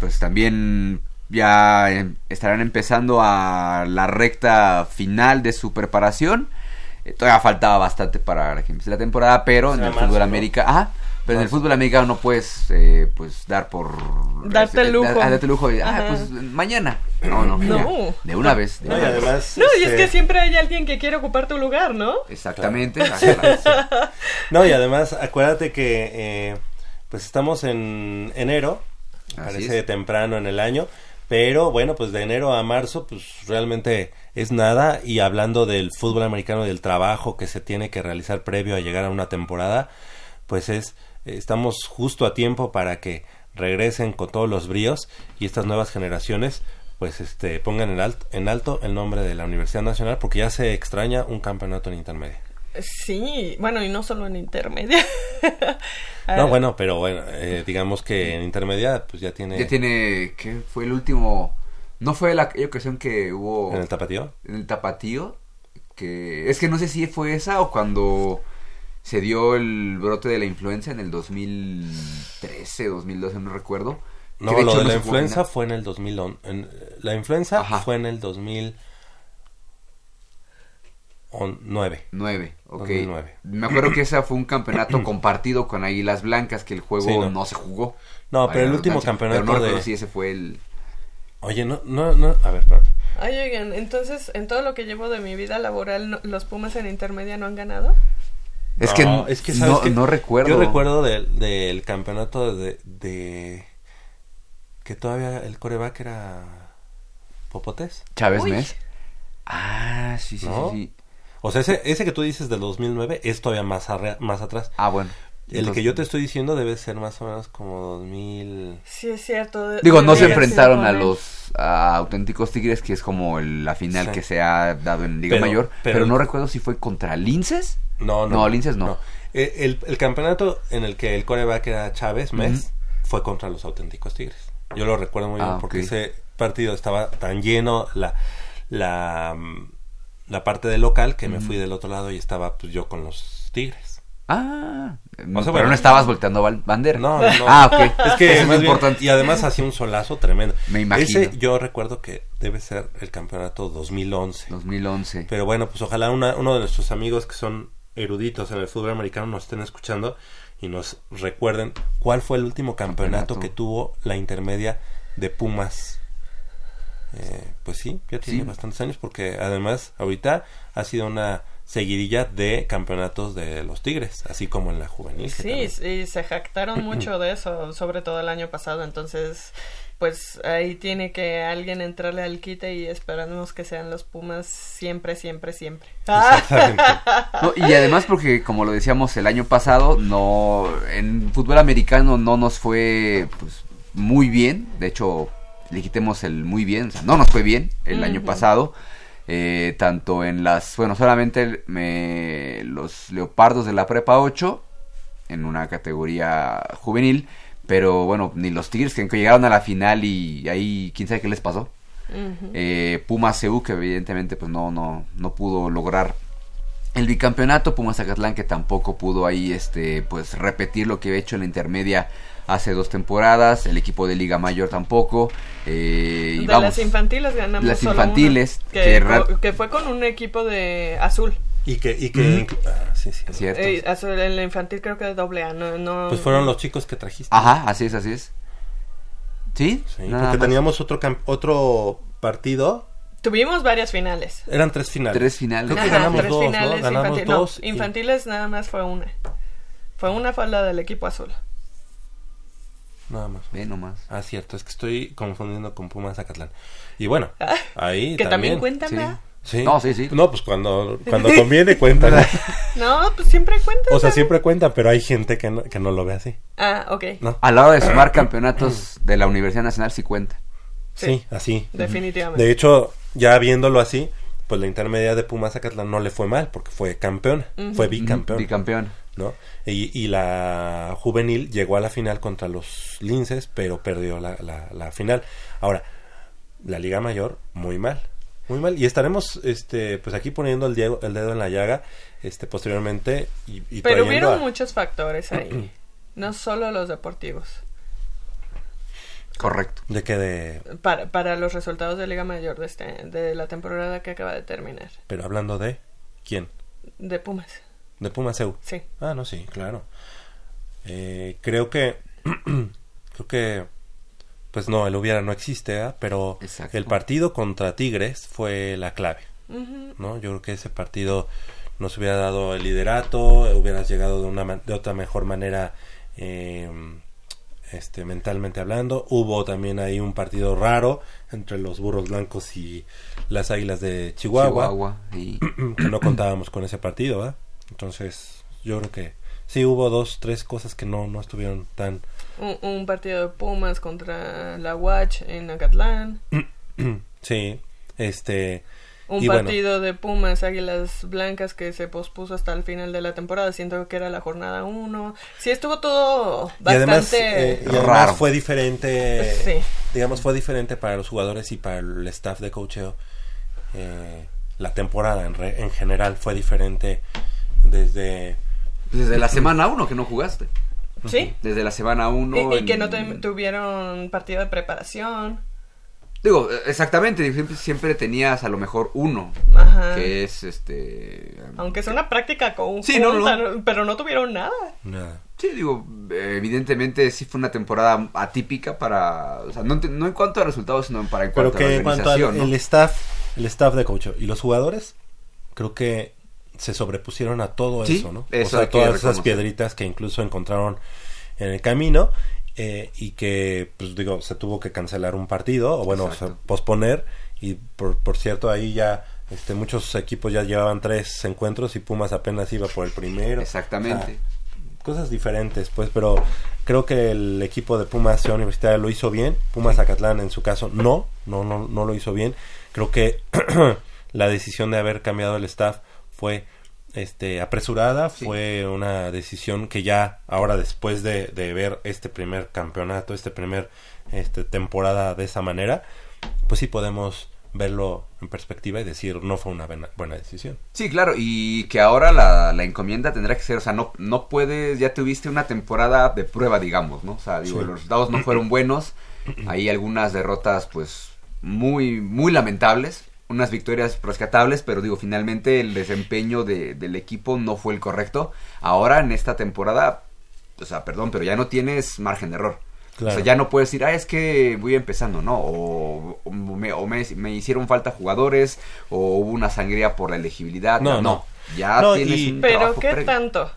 pues también ya em, estarán empezando a la recta final de su preparación. Eh, todavía faltaba bastante para que empiece la temporada, pero en el fútbol América, pero en el fútbol americano no puedes, eh, pues, dar por... Darte el lujo. Ah, darte lujo. ah, pues, mañana. No, no. no. de una vez. no, y además... No, y es que este siempre hay alguien que quiere ocupar tu lugar, ¿no? Exactamente. No, y además, acuérdate que, eh, pues, estamos en enero. parece temprano en el año. Pero, bueno, pues, de enero a marzo, pues, realmente es nada. Y hablando del fútbol americano y del trabajo que se tiene que realizar previo a llegar a una temporada, pues es estamos justo a tiempo para que regresen con todos los bríos y estas nuevas generaciones pues este pongan en alto, en alto el nombre de la Universidad Nacional porque ya se extraña un campeonato en intermedia. Sí, bueno, y no solo en intermedia. no, bueno, pero bueno, eh, digamos que en intermedia pues ya tiene... Ya tiene, ¿qué fue el último? ¿No fue la ocasión que hubo... ¿En el tapatío? En el tapatío, que es que no sé si fue esa o cuando se dio el brote de la influenza en el 2013, 2012, no recuerdo. No, lo de la influenza fue en el 2011. En, la influenza fue en el 2009. 9, ok. 2009. Me acuerdo que ese fue un campeonato compartido con Águilas Blancas, que el juego no. se jugó. No, pero el último campeonato pero no de... si ese fue el... Oye, no, no, no, a ver, espera. Ay, oigan, entonces, en todo lo que llevo de mi vida laboral, ¿los Pumas en intermedia no han ganado? Es que, es que no, recuerdo. Yo recuerdo del, campeonato de, que todavía el coreback era Popotes. Chávez Mes. Ah, sí, sí, sí, O sea, ese, ese que tú dices del 2009 es todavía más, más atrás. Ah, bueno. El que yo te estoy diciendo debe ser más o menos como 2000. Sí, es cierto. Digo, no se enfrentaron a los auténticos Tigres, que es como la final que se ha dado en Liga Mayor. Pero, no recuerdo si fue contra Linces. No, no. No, Linces no. Eh, el, campeonato en el que el coreback era Chávez, Mes, fue contra los auténticos Tigres. Yo lo recuerdo muy bien ah, porque ese partido estaba tan lleno la, la, la parte del local que me fui del otro lado y estaba pues yo con los Tigres. Ah, pero no estabas volteando bandera. No, no. Ah, ok. Es que es muy importante. Y además hacía un solazo tremendo. Me imagino. Ese yo recuerdo que debe ser el campeonato 2011. 2011. Pero bueno, pues ojalá una, uno de nuestros amigos que son eruditos en el fútbol americano nos estén escuchando y nos recuerden cuál fue el último campeonato, que tuvo la intermedia de Pumas. Eh, pues sí, ya tiene bastantes años porque además ahorita ha sido una seguidilla de campeonatos de los Tigres, así como en la juvenil. Sí, y se jactaron mucho de eso, sobre todo el año pasado, entonces pues ahí tiene que alguien entrarle al quite y esperamos que sean los Pumas siempre, siempre, siempre. y además porque como lo decíamos el año pasado, no en fútbol americano no nos fue pues muy bien, de hecho le quitemos el muy bien, o sea, no nos fue bien el año pasado. Eh, tanto en las, bueno, solamente me, los leopardos de la prepa 8, en una categoría juvenil, pero bueno, ni los Tigres que llegaron a la final y ahí quién sabe qué les pasó. eh, Pumas CU que evidentemente pues no, no, no pudo lograr el bicampeonato, Pumas Zacatlán que tampoco pudo ahí este pues repetir lo que había hecho en la intermedia hace dos temporadas, el equipo de Liga Mayor tampoco. Eh, de las infantiles ganamos. Las infantiles. que, fue con un equipo de azul. Y que, y que, ah, sí, sí. Cierto. en la infantil creo que es doble A, no, no... Pues fueron los chicos que trajiste. Ajá, así es, así es. ¿Sí? Sí, porque teníamos otro, otro partido. Tuvimos varias finales. Eran tres finales. Tres finales. Creo que ganamos tres dos, finales ¿no? Ganamos dos. infantiles nada más fue una. Fue una falda del equipo azul. Nada más. Ve nomás. Ah, cierto, es que estoy confundiendo con Pumas Zacatlán. Y bueno, ah, ahí que también, cuentan, sí. Sí. No, sí, sí. No, pues cuando, cuando conviene cuentan. no, pues siempre cuentan. O sea, siempre cuentan, pero hay gente que no, que no lo ve así. Ah, ok. ¿No? Al lado de sumar campeonatos de la Universidad Nacional sí cuenta. Sí, así. Definitivamente. De hecho, ya viéndolo así, pues la intermedia de Pumas Zacatlán no le fue mal, porque fue campeón, fue bicampeón. Bicampeón. ¿No? Y, y, la juvenil llegó a la final contra los linces, pero perdió la, la, la final. Ahora, la Liga Mayor, muy mal muy mal. Y estaremos este pues aquí poniendo el, dedo, el dedo en la llaga este posteriormente. Y, Pero hubieron muchos factores ahí. no solo los deportivos. Correcto. ¿De qué de...? Para, para los resultados de Liga Mayor de, este, de la temporada que acaba de terminar. Pero hablando de... ¿Quién? De Pumas. ¿De Pumas EU? Sí. Ah, no, sí, claro. Eh, creo que... creo que pues no, el hubiera no existe, ¿eh? pero el partido contra Tigres fue la clave, ¿no? Yo creo que ese partido nos hubiera dado el liderato, hubieras llegado de una de otra mejor manera eh, este mentalmente hablando. Hubo también ahí un partido raro entre los burros blancos y las águilas de Chihuahua, y... que no contábamos con ese partido, ¿eh? Entonces, yo creo que sí hubo dos, tres cosas que no, no estuvieron tan un, partido de Pumas contra la Watch en Acatlán. Sí, este... Un partido de Pumas Águilas Blancas que se pospuso hasta el final de la temporada. Siento que era la jornada 1. Sí, estuvo todo bastante y además, eh, fue diferente. Sí. Digamos, fue diferente para los jugadores y para el staff de coacheo. Eh, la temporada en, en general fue diferente desde... Desde la semana 1 que no jugaste. Sí. Desde la semana 1. Y, que no tuvieron partido de preparación. Digo, exactamente, siempre, siempre tenías a lo mejor uno, que es este... Aunque es una práctica conjunta, sí, pero no tuvieron nada. Nada. Sí, digo, evidentemente sí fue una temporada atípica para, o sea, no, en cuanto a resultados, sino para en cuanto que a la organización, en cuanto al el staff, el staff de coach y los jugadores, creo que se sobrepusieron a todo eso, ¿no? o sea, todas esas piedritas que incluso encontraron en el camino eh, y que, pues digo, se tuvo que cancelar un partido o bueno, posponer y por, por cierto ahí ya este, muchos equipos ya llevaban tres encuentros y Pumas apenas iba por el primero. Exactamente. cosas diferentes, pues, pero creo que el equipo de Pumas Ciudad Universitaria lo hizo bien. Pumas Acatlán, en su caso, no, no, no, no lo hizo bien. Creo que la decisión de haber cambiado el staff fue este apresurada fue una decisión que ya ahora después de, ver este primer campeonato este primer este temporada de esa manera pues sí podemos verlo en perspectiva y decir no fue una buena, decisión. Sí claro y que ahora la, la, encomienda tendrá que ser o sea no no puedes ya tuviste una temporada de prueba digamos no o sea digo los resultados no fueron buenos hay algunas derrotas pues muy muy lamentables unas victorias rescatables, pero digo, finalmente el desempeño de, del equipo no fue el correcto. Ahora en esta temporada, o sea, perdón, pero ya no tienes margen de error. O sea, ya no puedes decir, ah, es que voy empezando, ¿no? O, me, o me, hicieron falta jugadores, o hubo una sangría por la elegibilidad. No, no. Ya tienes un Pero ¿qué tanto?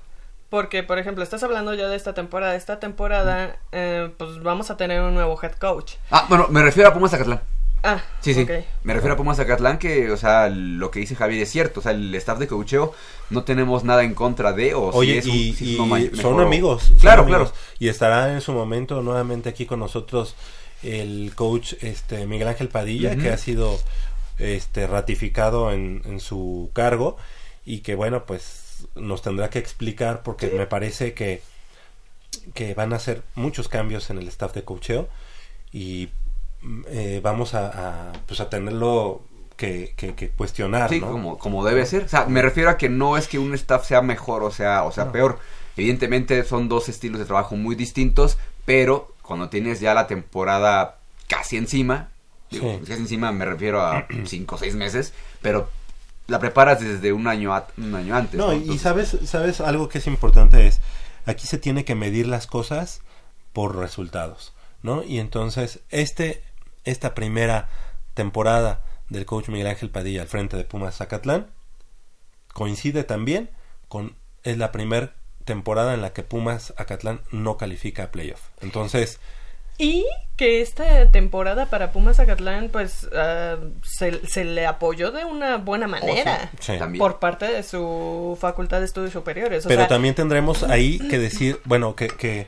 Porque, por ejemplo, estás hablando ya de esta temporada. Esta temporada, eh, pues vamos a tener un nuevo head coach. Ah, bueno, me refiero a Pumas Zacatlán. Ah, sí, sí. Me refiero a Pumas Zacatlán que, o sea, lo que dice Javier es cierto. O sea, el staff de coacheo no tenemos nada en contra de. O Oye, y, son amigos. Claro, claro. Y estará en su momento nuevamente aquí con nosotros el coach este Miguel Ángel Padilla, que ha sido este ratificado en, en su cargo y que, bueno, pues nos tendrá que explicar porque me parece que, que van a hacer muchos cambios en el staff de coacheo y eh, vamos a, pues a tenerlo que, que, cuestionar. Sí, como, como debe ser. O sea, me refiero a que no es que un staff sea mejor o sea, o sea peor. Evidentemente son dos estilos de trabajo muy distintos, pero cuando tienes ya la temporada casi encima, digo, casi encima me refiero a cinco o seis meses, pero la preparas desde un año, un año antes. No, y sabes, sabes algo que es importante es, aquí se tiene que medir las cosas por resultados, ¿no? Y entonces, este, esta primera temporada del coach Miguel Ángel Padilla al frente de Pumas Zacatlán coincide también con, es la primera temporada en la que Pumas Zacatlán no califica a playoff. Entonces, y que esta temporada para Pumas Acatlán, pues ah, se, le apoyó de una buena oh, manera por parte de su Facultad de Estudios Superiores. Pero también tendremos ahí que decir, bueno, que, que,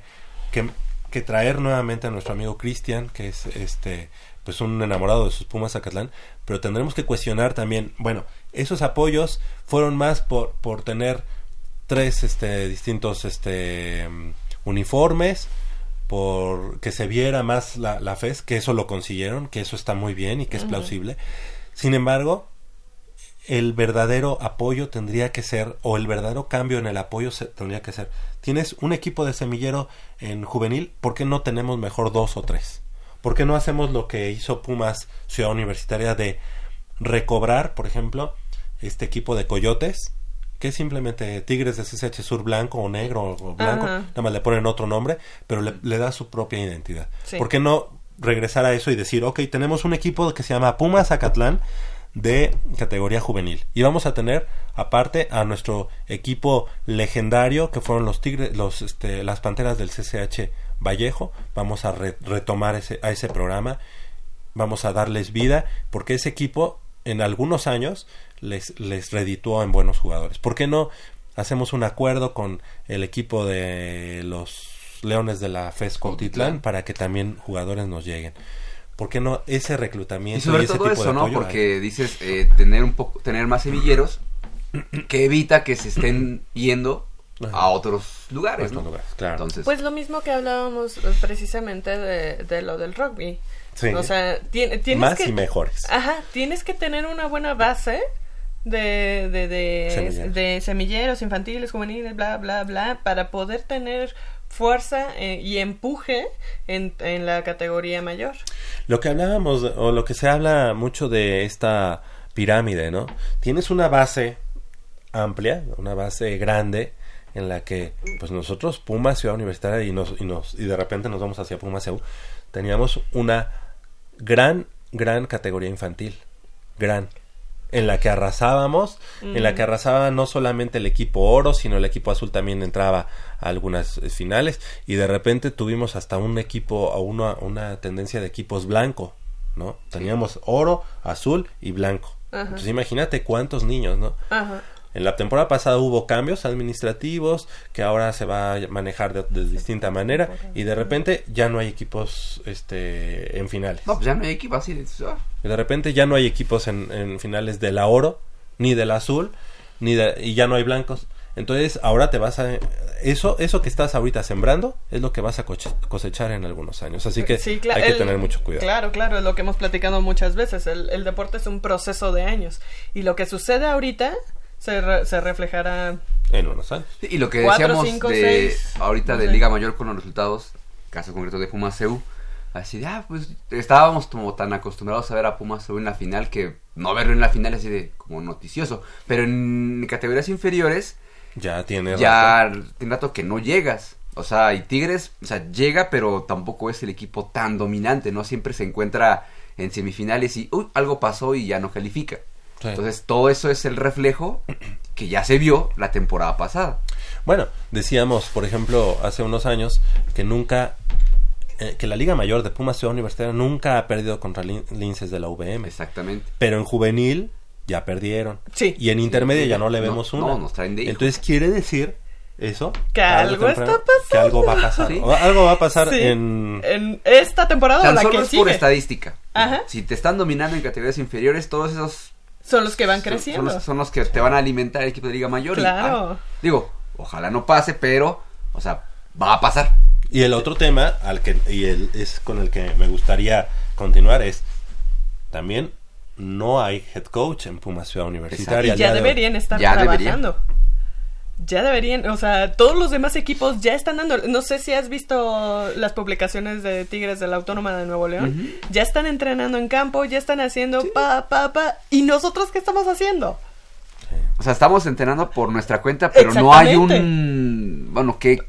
que, traer nuevamente a nuestro amigo Cristian, que es este pues un enamorado de sus Pumas Acatlán, pero tendremos que cuestionar también, bueno, esos apoyos fueron más por, por tener tres este, distintos este, uniformes, por que se viera más la, la FES, que eso lo consiguieron, que eso está muy bien y que es plausible. Sin embargo, el verdadero apoyo tendría que ser, o el verdadero cambio en el apoyo se, tendría que ser, tienes un equipo de semillero en juvenil, ¿por qué no tenemos mejor dos o tres? ¿Por qué no hacemos lo que hizo Pumas Ciudad Universitaria de recobrar, por ejemplo, este equipo de coyotes que es simplemente Tigres de CSH Sur blanco o negro o blanco, nada más le ponen otro nombre, pero le, da su propia identidad. ¿Por qué no regresar a eso y decir, ok, tenemos un equipo que se llama Pumas Acatlán de categoría juvenil y vamos a tener aparte a nuestro equipo legendario que fueron los Tigres, los, este, las Panteras del CCH Vallejo, vamos a retomar ese, a ese programa, vamos a darles vida porque ese equipo en algunos años les, les redituó en buenos jugadores. ¿Por qué no hacemos un acuerdo con el equipo de los Leones de la FES Cotitlán para que también jugadores nos lleguen? ¿Por qué no ese reclutamiento? Y sobre todo eso, ¿no? Porque dices eh, tener un poco, tener más semilleros que evita que se estén yendo a otros lugares, ¿no? claro. Entonces, pues lo mismo que hablábamos pues, precisamente de, de lo del rugby. O sea, tienes más que, y mejores. Ajá, tienes que tener una buena base de, de, de, semilleros. infantiles, juveniles, bla, bla, bla, para poder tener fuerza eh, y empuje en, en, la categoría mayor. Lo que hablábamos, o lo que se habla mucho de esta pirámide, ¿no? Tienes una base amplia, una base grande, en la que, pues nosotros, Pumas, Ciudad Universitaria, y, nos, y, nos, y de repente nos vamos hacia Pumas, teníamos una gran, gran categoría infantil. Gran. En la que arrasábamos, en la que arrasaba no solamente el equipo oro, sino el equipo azul también entraba a algunas eh, finales. Y de repente tuvimos hasta un equipo, a una, una tendencia de equipos blanco, ¿no? Teníamos oro, azul y blanco. Entonces imagínate cuántos niños, ¿no? Ajá. En la temporada pasada hubo cambios administrativos que ahora se va a manejar de, distinta manera y de repente ya no hay equipos este en finales. No, pues ya no hay equipos así. Ah. De repente ya no hay equipos en, finales de la oro ni del azul ni y ya no hay blancos. Entonces ahora te vas a eso eso que estás ahorita sembrando es lo que vas a cosechar en algunos años. Así que hay que tener mucho cuidado. Claro, claro, es lo que hemos platicado muchas veces. El, el deporte es un proceso de años y lo que sucede ahorita se, se reflejará en unos años. y lo que decíamos de ahorita de Liga Mayor con los resultados, caso concreto de Pumas CU, así de, ah, pues estábamos como tan acostumbrados a ver a Pumas CU en la final que no verlo en la final así de como noticioso, pero en categorías inferiores ya tiene ya tiene rato que no llegas. O sea, y Tigres, o sea, llega, pero tampoco es el equipo tan dominante, ¿no? Siempre se encuentra en semifinales y, uy, algo pasó y ya no califica. Entonces, todo eso es el reflejo que ya se vio la temporada pasada. Bueno, decíamos, por ejemplo, hace unos años que nunca eh, que la Liga Mayor de Pumas Ciudad Universitaria nunca ha perdido contra Linces de la UVM. Exactamente. Pero en juvenil ya perdieron. Sí. Y en intermedio ya no le vemos una. No, nos traen de Entonces quiere decir eso que algo está pasando. Que algo va a pasar. Algo va a pasar en... en esta temporada Tan la solo que es por estadística. Ajá. Si te están dominando en categorías inferiores, todos esos son los que van creciendo. Son, los, que te van a alimentar el equipo de Liga Mayor. Claro. Ah, digo, ojalá no pase, pero, o sea, va a pasar. Y el otro tema al que y el, es con el que me gustaría continuar es también no hay head coach en Puma Ciudad Universitaria. Y ya deberían estar trabajando ya deberían, o sea, todos los demás equipos ya están dando, no sé si has visto las publicaciones de Tigres de la Autónoma de Nuevo León, ya están entrenando en campo, ya están haciendo pa, pa, pa, y nosotros qué estamos haciendo? O sea, estamos entrenando por nuestra cuenta, pero no hay un... Bueno, ¿qué?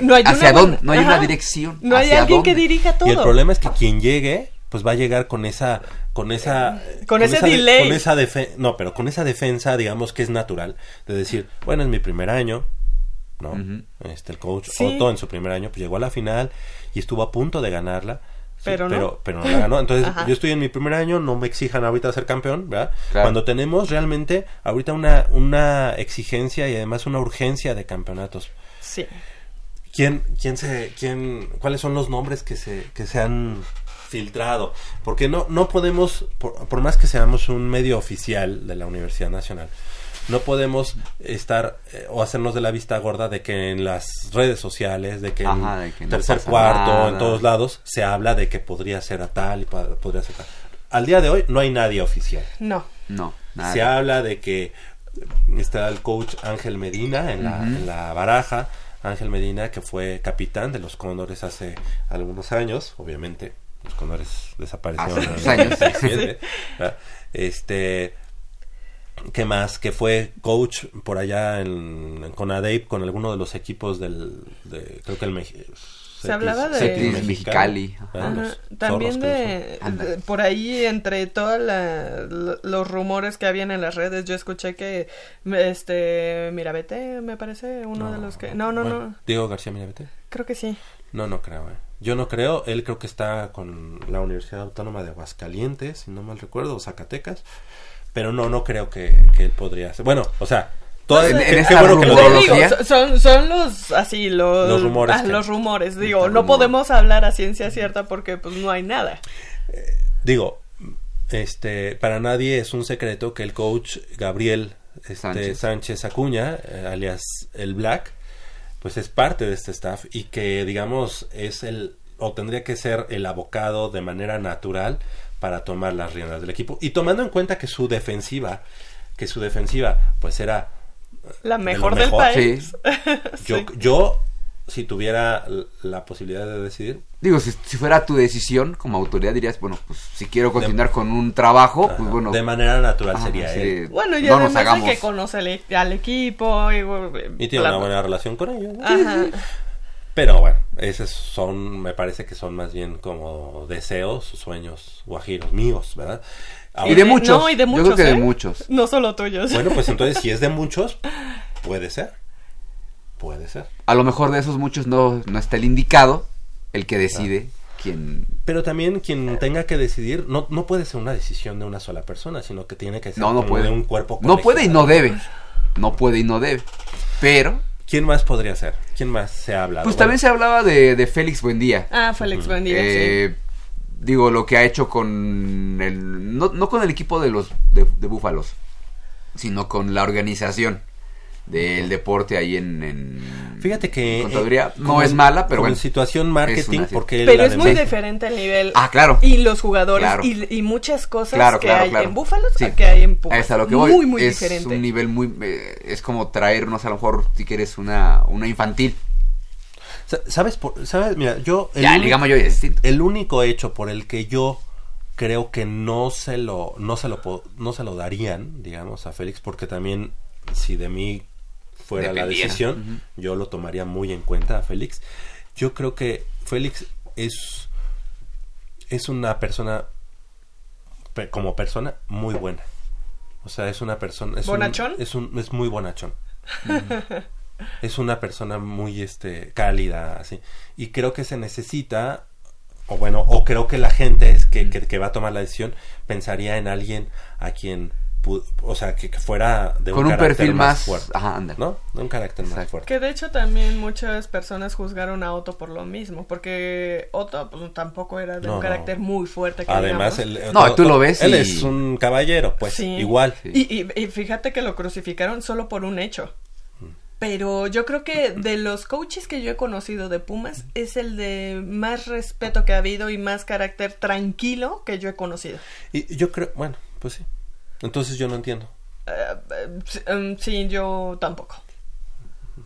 No hay ¿Hacia una, dónde? No hay una dirección. No hay alguien que dirija todo. Y el problema es que quien llegue, pues va a llegar con esa... Con esa... Con, ese delay. con esa no, pero con esa defensa, digamos, que es natural. De decir, bueno, es mi primer año, ¿no? Este, el coach Otto en su primer año, pues llegó a la final y estuvo a punto de ganarla pero, no. Pero, no la ganó. Entonces, yo estoy en mi primer año, no me exijan ahorita ser campeón, ¿verdad? Cuando tenemos realmente ahorita una, una exigencia y además una urgencia de campeonatos. Sí. ¿Quién, quién se, quién, cuáles son los nombres que se, que se han filtrado? Porque no, no podemos, por más que seamos un medio oficial de la Universidad Nacional, no podemos estar eh, o hacernos de la vista gorda de que en las redes sociales, de que en tercer cuarto, en todos lados, se habla de que podría ser a tal y podría ser tal. Al día de hoy no hay nadie oficial. No. No. Se habla de que está el coach Ángel Medina en, la, en la baraja. Ángel Medina, que fue capitán de los Cóndores hace algunos años, obviamente los Cóndores desaparecieron hace años. Este, ¿Qué más? Que fue coach por allá en, con Adeip, con alguno de los equipos del. De, creo que el. Se hablaba de Mexicali. también de, por ahí entre todos los rumores que habían en las redes, yo escuché que este Mirabete me parece uno de los que no no no Diego García Mirabete. Creo que sí. No no creo. Eh. Yo no creo. Él creo que está con la Universidad Autónoma de Aguascalientes, si no mal recuerdo, o Zacatecas pero no, no creo que, que él podría ser. Bueno, o sea, todo, en, en esta bueno que lo digo, son, son los así los, los rumores, ah, los rumores digo no podemos hablar a ciencia cierta porque pues no hay nada eh, digo este para nadie es un secreto que el coach Gabriel este, Sánchez. Acuña eh, alias el Black pues es parte de este staff y que digamos es el o tendría que ser el abocado de manera natural para tomar las riendas del equipo. Y tomando en cuenta que su defensiva que su defensiva pues era la mejor, del país. Yo yo si tuviera la posibilidad de decidir digo si, fuera tu decisión como autoridad dirías bueno pues si quiero continuar con un trabajo pues bueno de manera natural sería él bueno y además que conoce al equipo y, tiene una buena relación con ellos Ajá. Pero bueno, esos son, me parece que son más bien como deseos, sueños guajiros míos, ¿verdad? y de muchos. No, y de muchos. Yo creo que de ¿eh? muchos. No solo tuyos. Bueno, pues entonces si es de muchos, puede ser. Puede ser. A lo mejor de esos muchos no, no está el indicado, el que decide. Quién... Pero también quien tenga que decidir, no, no puede ser una decisión de una sola persona, sino que tiene que ser no, no puede. de un cuerpo No puede y no debe. No puede y no debe. Pero ¿Quién más podría ser? ¿Quién más se ha hablado? Pues también se hablaba de, de Félix Buendía. Ah, Félix Buendía, eh, Digo, lo que ha hecho con el... No, no con el equipo de los de, de Búfalos, sino con la organización del deporte ahí en, fíjate que eh, no es mala pero en situación marketing porque pero es muy diferente el nivel ah claro. y los jugadores y, muchas cosas que hay en Búfalos que hay en Pumas es lo que voy. muy muy es un nivel muy eh, es como traernos a lo mejor si quieres una una infantil. Sabes sabes mira yo el ya, digamos yo el único hecho por el que yo creo que no se lo no se lo no se lo darían digamos a Félix porque también si de mí fuera la decisión, yo lo tomaría muy en cuenta a Félix. Yo creo que Félix es, es una persona, como persona, muy buena. O sea, es una persona... Es ¿Bonachón? es, un, es muy bonachón. es una persona muy este cálida, así. Y creo que se necesita o bueno, o creo que la gente que, que, va a tomar la decisión pensaría en alguien a quien o sea, que, fuera de un, perfil más, fuerte, ajá, ¿no? De un carácter más fuerte. Que de hecho también muchas personas juzgaron a Otto por lo mismo, porque Otto pues, tampoco era de un carácter muy fuerte. Además, no, tú lo ves. Él es un caballero, pues, igual. Y, y, fíjate que lo crucificaron solo por un hecho. Pero yo creo que de los coaches que yo he conocido de Pumas es el de más respeto que ha habido y más carácter tranquilo que yo he conocido. Y yo creo, bueno, pues sí. Entonces yo no entiendo. Eh, em, sí, yo tampoco.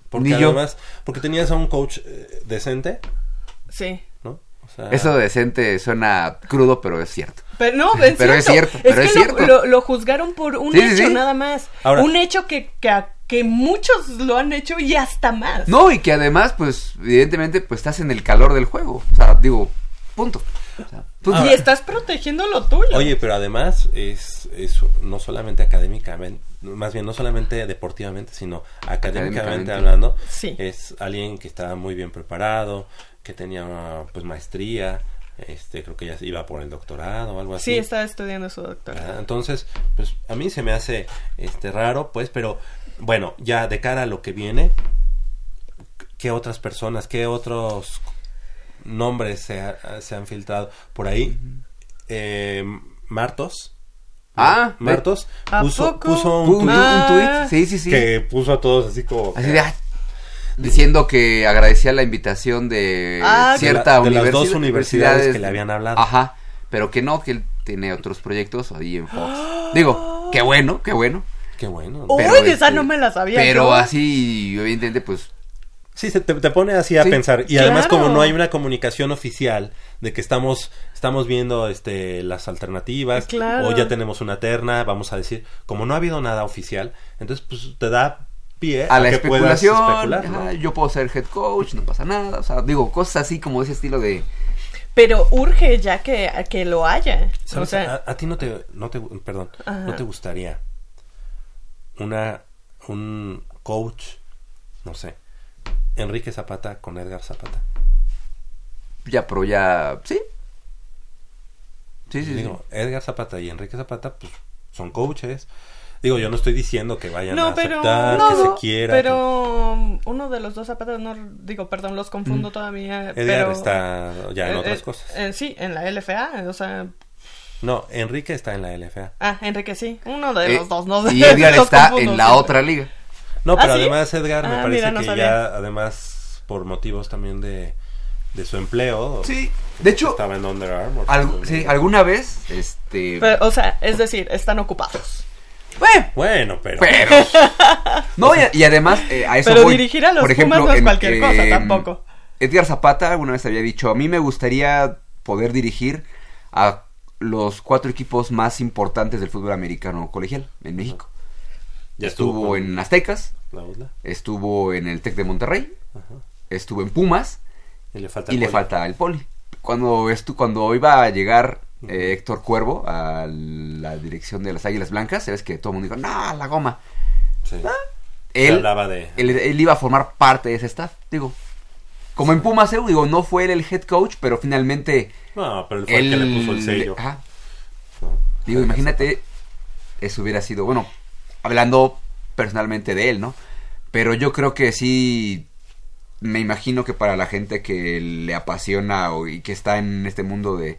Porque además, porque tenías a un coach eh, decente. Sí. ¿No? Eso decente suena crudo, pero es cierto. Pero no, es pero cierto. es cierto. Pero es, cierto. Lo, juzgaron por un hecho nada más. un hecho que, que, que, muchos lo han hecho y hasta más. No, y que además, pues, evidentemente, pues estás en el calor del juego. O sea, digo, punto. Pues, y estás protegiendo lo tuyo. Oye, pero además es, es no solamente académicamente, más bien no solamente deportivamente, sino académicamente, hablando. Es alguien que estaba muy bien preparado, que tenía pues maestría, este creo que ya iba por el doctorado o algo así. Sí, estaba estudiando su doctorado. Ah, entonces, pues a mí se me hace este raro, pues, pero bueno, ya de cara a lo que viene, ¿qué otras personas, qué otros nombres se, se han filtrado por ahí. Eh, Martos. Ah, Martos puso, puso un, tweet, ah. sí, sí, sí. que puso a todos así como así de, ah, diciendo que agradecía la invitación de ah, cierta de, las dos universidades que le habían hablado. Ajá, pero que no, que él tiene otros proyectos ahí en Fox. Digo, qué bueno, qué bueno. Qué bueno. Uy, esa este, no me la sabía. Pero así, evidentemente, pues Sí, se te, pone así a pensar. Y además como no hay una comunicación oficial de que estamos, estamos viendo este, las alternativas o ya tenemos una terna, vamos a decir, como no ha habido nada oficial, entonces pues te da pie a, la especulación. yo puedo ser head coach, no pasa nada. O sea, digo, cosas así como ese estilo de... Pero urge ya que, que lo haya. O sea... a, ti no te, no te perdón, no te gustaría una, un coach, no sé, Enrique Zapata con Edgar Zapata. Ya, pero ya. Sí. Sí, sí. Digo, Edgar Zapata y Enrique Zapata, pues son coaches. Digo, yo no estoy diciendo que vayan a aceptar, que se quiera. Pero uno de los dos zapatos, no, digo, perdón, los confundo mm. todavía. Edgar está ya en eh, otras eh, cosas. sí, en la LFA, o sea. No, Enrique está en la LFA. Ah, Enrique sí, uno de eh, los dos, no Y Edgar está en la otra liga. No, pero ¿Ah, además Edgar me ah, parece que ya, además, por motivos también de, de su empleo. Sí, de hecho. Estaba en Under Armour. sí, alguna vez, este. o sea, es decir, están ocupados. Bueno, pero. no, y, además, eh, a eso Pero dirigir a los por ejemplo, no es cualquier cosa tampoco. Edgar Zapata alguna vez había dicho: A mí me gustaría poder dirigir a los cuatro equipos más importantes del fútbol americano colegial en México. Ya estuvo, en Aztecas, estuvo en el Tec de Monterrey, estuvo en Pumas. Y le falta, el, poli. Cuando, estu cuando iba a llegar eh, Héctor Cuervo a la dirección de las Águilas Blancas, sabes que todo el mundo dijo, no, la goma. Ah, él, él, iba a formar parte de ese staff, digo. Como en Pumas, eh, digo, no fue él el head coach, pero finalmente... No, pero él fue el que le puso el sello. digo, imagínate, eso hubiera sido, bueno, hablando personalmente de él, ¿no? Pero yo creo que sí, me imagino que para la gente que le apasiona y que está en este mundo de,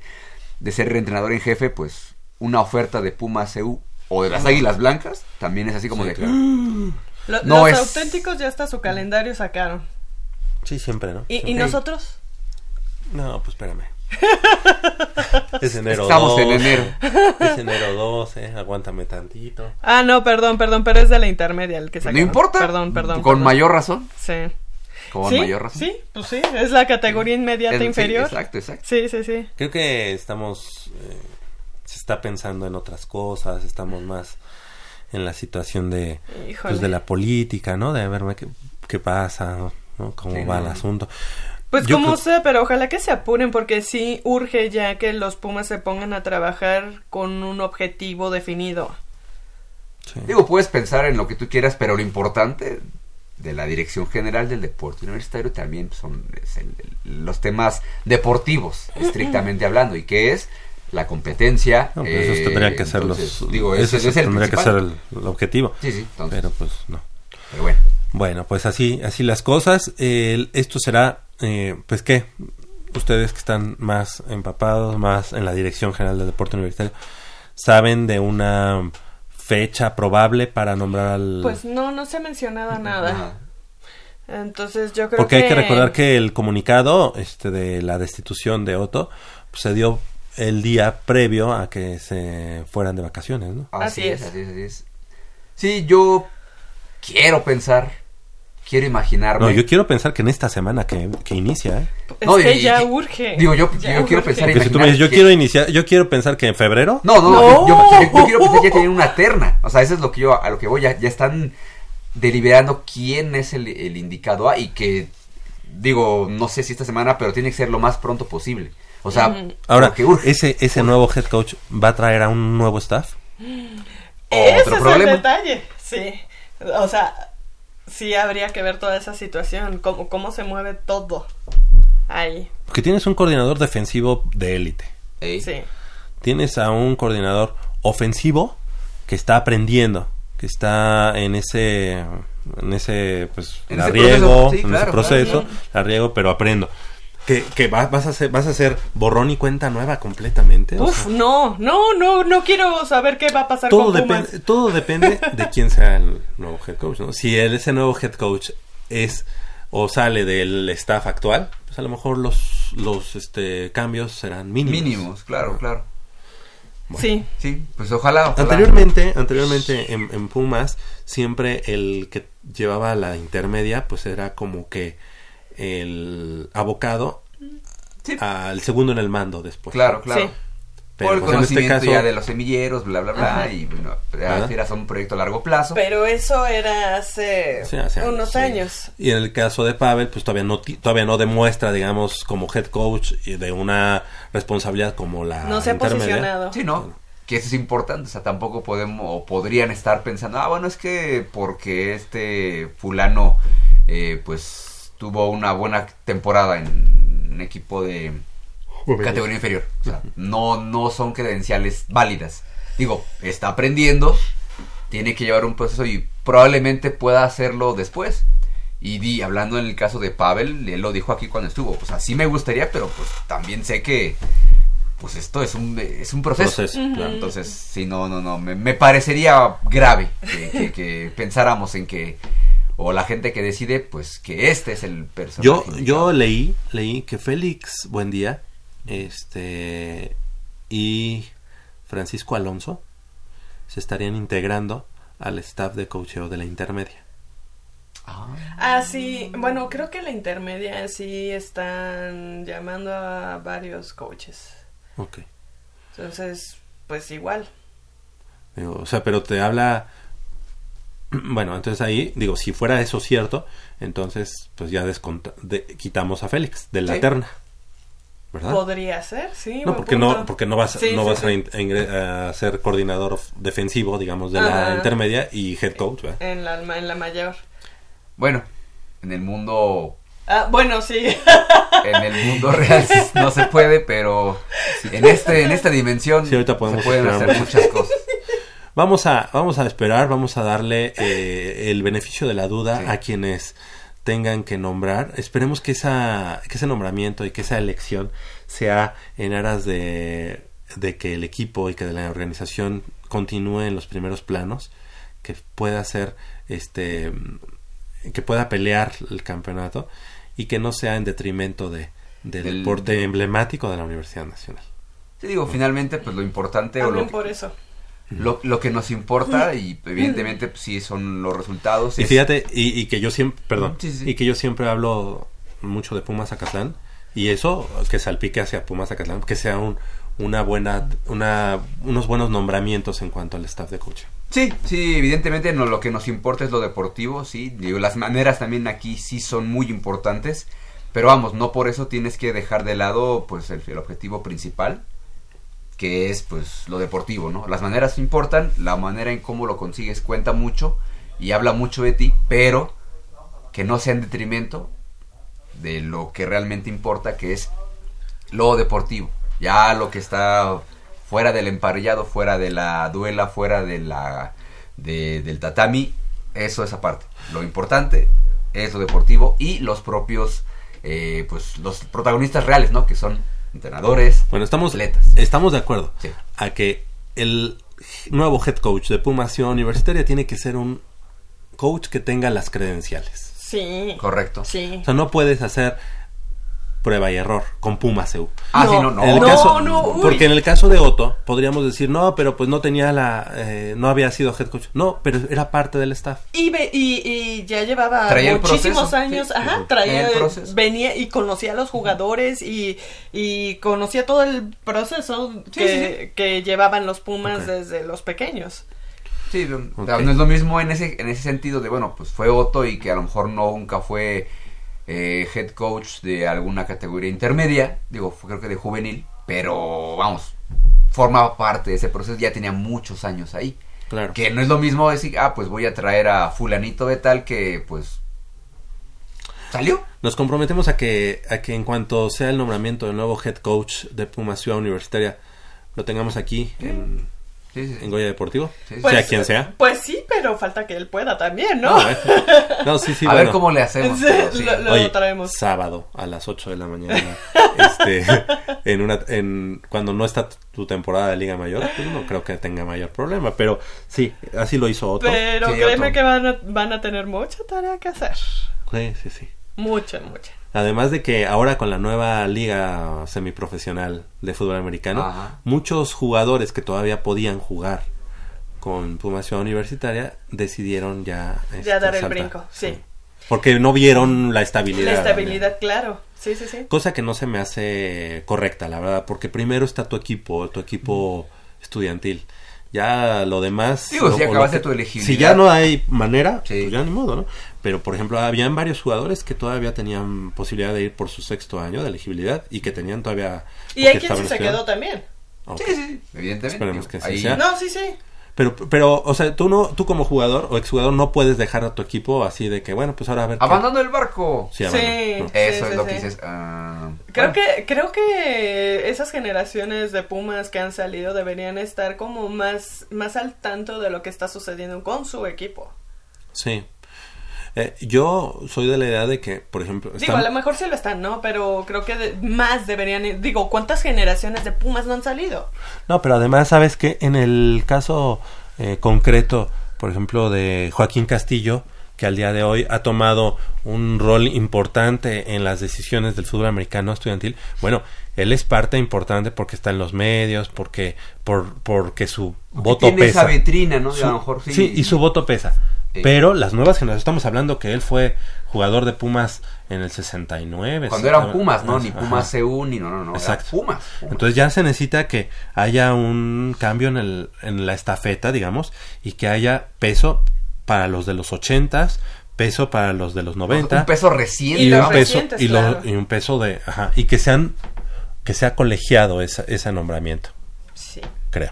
de ser reentrenador en jefe, pues una oferta de Puma CU o de las Águilas Blancas también es así como de... no los auténticos ya hasta su calendario sacaron. Sí, siempre, ¿no? ¿Y, ¿y nosotros? No, pues espérame. es enero Estamos en enero. Es enero 12, aguántame tantito. Ah, no, perdón, perdón, pero es de la intermedia el que No importa. Perdón, perdón. Con mayor razón. Sí. Con mayor razón. Sí, pues sí, es la categoría inmediata inferior. exacto, exacto. Sí, sí, sí. Creo que estamos. Eh, se está pensando en otras cosas, estamos más en la situación de. Pues, de la política, ¿no? De ver qué, qué pasa, ¿no? Cómo va el asunto. Pues como sé, pero ojalá que se apuren porque sí urge ya que los Pumas se pongan a trabajar con un objetivo definido. Digo, puedes pensar en lo que tú quieras, pero lo importante de la Dirección General del Deporte Universitario también son los temas deportivos, estrictamente hablando, y que es la competencia. No, pues esos tendrían que ser los. Digo, ese, es el tendría que ser el, objetivo. Sí, sí, Pero pues no. Pero bueno. Bueno, pues así, así las cosas. esto será eh, pues qué, ustedes que están más empapados, más en la Dirección General del Deporte Universitario, ¿saben de una fecha probable para nombrar al... Pues no, no se ha mencionado nada. Entonces yo creo Porque hay que recordar que el comunicado este, de la destitución de Otto pues, se dio el día previo a que se fueran de vacaciones, ¿no? Así, es, así es, así es. Sí, yo quiero pensar quiero imaginarme. No, yo quiero pensar que en esta semana que, que inicia. ¿eh? Es que ya urge. Digo, yo, yo quiero pensar. si tú me dices, yo quiero iniciar, yo quiero pensar que en febrero. No, no, no. Yo, yo, quiero pensar que ya tienen una terna. O sea, eso es lo que yo, a lo que voy. Ya, ya están deliberando quién es el, el indicado A y que, digo, no sé si esta semana, pero tiene que ser lo más pronto posible. O sea, ahora, ese, ese nuevo head coach va a traer a un nuevo staff. Ese Otro problema. Es el detalle, sí. O sea, sí habría que ver toda esa situación, cómo, cómo se mueve todo ahí. Porque tienes un coordinador defensivo de élite. Sí. Tienes a un coordinador ofensivo que está aprendiendo, que está en ese en ese pues en ese riego, en ese proceso, la riego, pero aprendo que, vas, a hacer, vas a hacer borrón y cuenta nueva completamente. Uf, no, no, no, no quiero saber qué va a pasar todo con depende, Todo depende de quién sea el nuevo head coach, ¿no? Si ese nuevo head coach es o sale del staff actual, pues a lo mejor los, los este, cambios serán mínimos. Mínimos, claro, claro. sí. Sí, pues ojalá. Anteriormente, anteriormente en, en, Pumas, siempre el que llevaba la intermedia, pues era como que el abocado al segundo en el mando después. Claro, claro. Pero, Por el pues, este conocimiento este caso... ya de los semilleros, bla, bla, bla, y bueno, era un proyecto a largo plazo. Pero eso era hace, unos años. Y en el caso de Pavel, pues todavía no, todavía no demuestra, digamos, como head coach de una responsabilidad como la No se ha posicionado. Sí, ¿no? Que eso es importante, o sea, tampoco podemos, o podrían estar pensando, ah, bueno, es que porque este fulano, eh, pues tuvo una buena temporada en un equipo de categoría inferior. O sea, no, no son credenciales válidas. Digo, está aprendiendo, tiene que llevar un proceso y probablemente pueda hacerlo después. Y di, hablando en el caso de Pavel, él lo dijo aquí cuando estuvo. Pues así me gustaría, pero pues también sé que pues esto es un, es un proceso. Entonces, sí, no, no, no. Me, parecería grave que pensáramos en que o la gente que decide, pues que este es el personaje. Yo, yo leí, leí que Félix Buendía, este y Francisco Alonso se estarían integrando al staff de coacheo de la intermedia. Ah. ah, sí. Bueno, creo que la intermedia sí están llamando a varios coaches. Ok. Entonces, pues igual. O sea, pero te habla Bueno, entonces ahí, digo, si fuera eso cierto, entonces pues ya quitamos a Félix de la terna. ¿Verdad? Podría ser, sí. No, porque no, porque no vas, no vas a, ser coordinador defensivo, digamos, de la intermedia y head coach, ¿verdad? En la, en la mayor. Bueno, en el mundo Ah, bueno, sí. En el mundo real no se puede, pero en este en esta dimensión sí, ahorita podemos se pueden hacer muchas cosas. Vamos a, vamos a esperar, vamos a darle eh, el beneficio de la duda a quienes tengan que nombrar. Esperemos que, esa, que ese nombramiento y que esa elección sea en aras de, de que el equipo y que la organización continúe en los primeros planos, que pueda ser este que pueda pelear el campeonato y que no sea en detrimento de, del deporte emblemático de la Universidad Nacional. Te digo, finalmente, pues lo importante... o lo por eso lo, lo que nos importa y evidentemente pues, sí son los resultados. Y fíjate, y, que yo siempre, perdón, y que yo siempre hablo mucho de Pumas Zacatlán y eso que salpique hacia Pumas Zacatlán, que sea un, una buena, una, unos buenos nombramientos en cuanto al staff de coach. Sí, sí, evidentemente no, lo que nos importa es lo deportivo, sí, digo, las maneras también aquí sí son muy importantes, pero vamos, no por eso tienes que dejar de lado pues el objetivo principal, que es pues lo deportivo, ¿no? Las maneras importan, la manera en cómo lo consigues cuenta mucho y habla mucho de ti, pero que no sea en detrimento de lo que realmente importa, que es lo deportivo. Ya lo que está fuera del emparrillado, fuera de la duela, fuera de la del tatami, eso es aparte. Lo importante es lo deportivo y los propios eh, pues los protagonistas reales, ¿no? Que son entrenadores, bueno, estamos, Estamos de acuerdo a que el nuevo head coach de Puma Universitaria tiene que ser un coach que tenga las credenciales. Sí. Correcto. Sí. O sea, no puedes hacer prueba y error con Puma CU. Ah, no, sí, no, no. En el caso, porque en el caso de Otto podríamos decir, no, pero pues no tenía la, eh, no había sido head coach. No, pero era parte del staff. Y, y, ya llevaba muchísimos años, ajá, traía, venía y conocía a los jugadores y, y conocía todo el proceso que, que, llevaban los Pumas desde los pequeños. Sí, no es lo mismo en ese, en ese sentido de, bueno, pues fue Otto y que a lo mejor no nunca fue eh, head coach de alguna categoría intermedia, digo, creo que de juvenil, pero vamos, forma parte de ese proceso, ya tenía muchos años ahí. Claro. Que no es lo mismo decir, ah, pues voy a traer a fulanito de tal que, pues, salió. Nos comprometemos a que, a que en cuanto sea el nombramiento del nuevo head coach de Puma Ciudad Universitaria, lo tengamos aquí en en Goya Deportivo, pues, sea quien sea. Pues sí, pero falta que él pueda también, ¿no? No, sí, sí. A ver cómo le hacemos. lo, traemos. Sábado a las 8 de la mañana, este, en una, en, cuando no está tu temporada de Liga Mayor, pues no creo que tenga mayor problema, pero sí, así lo hizo otro. Pero créeme que van a, van a tener mucha tarea que hacer. Sí, sí, sí. Mucha, mucha. Además de que ahora con la nueva liga semiprofesional de fútbol americano, muchos jugadores que todavía podían jugar con Puma Ciudad Universitaria decidieron ya... Ya dar el brinco, sí. Porque no vieron la estabilidad. La estabilidad, claro. Sí, sí, sí. Cosa que no se me hace correcta, la verdad, porque primero está tu equipo, tu equipo estudiantil. Ya lo demás... Digo, si acabaste tu elegibilidad. Si ya no hay manera, pues ya ni modo, ¿no? Pero, por ejemplo, habían varios jugadores que todavía tenían posibilidad de ir por su sexto año de elegibilidad y que tenían todavía... Y hay quien se quedó también. Sí, sí, evidentemente. Esperemos que sí sea. No, sí, sí. Pero, pero, o sea, tú no, tú como jugador o exjugador no puedes dejar a tu equipo así de que, bueno, pues ahora a ver. Abandonando el barco. Sí, sí Eso es lo que dices. Ah, creo que, creo que esas generaciones de Pumas que han salido deberían estar como más, más al tanto de lo que está sucediendo con su equipo. Sí. Eh, yo soy de la idea de que, por ejemplo... Digo, a lo mejor sí lo están, ¿no? Pero creo que más deberían... Digo, ¿cuántas generaciones de Pumas no han salido? No, pero además, ¿sabes que En el caso eh, concreto, por ejemplo, de Joaquín Castillo, que al día de hoy ha tomado un rol importante en las decisiones del fútbol americano estudiantil, bueno, él es parte importante porque está en los medios, porque por porque su voto tiene pesa. esa vitrina, ¿no? a lo mejor sí. sí, y su voto pesa. Pero las nuevas generaciones, estamos hablando que él fue jugador de Pumas en el 69. Cuando eran Pumas, ¿no? Ni Pumas CU, ni no, no, no. Exacto. Pumas, Entonces ya se necesita que haya un cambio en, el, en la estafeta, digamos, y que haya peso para los de los 80 peso para los de los 90. Un peso reciente. Y, un, peso, y, y, un peso de... Ajá, y que sean... Que sea colegiado esa, ese nombramiento. Sí. Creo.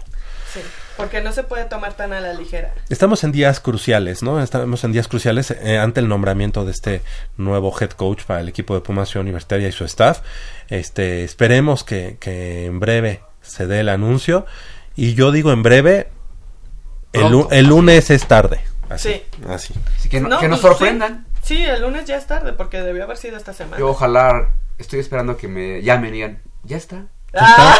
Sí. Porque no se puede tomar tan a la ligera. Estamos en días cruciales, ¿no? Estamos en días cruciales eh, ante el nombramiento de este nuevo head coach para el equipo de Pumas Universitaria y su staff. Este, esperemos que, que en breve se dé el anuncio. Y yo digo en breve, el, el lunes es tarde. Así, sí. Así. que, no, que, nos pues, sorprendan. Sí, el lunes ya es tarde porque debió haber sido esta semana. Yo ojalá, estoy esperando que me llamen y digan, ya está. Ah.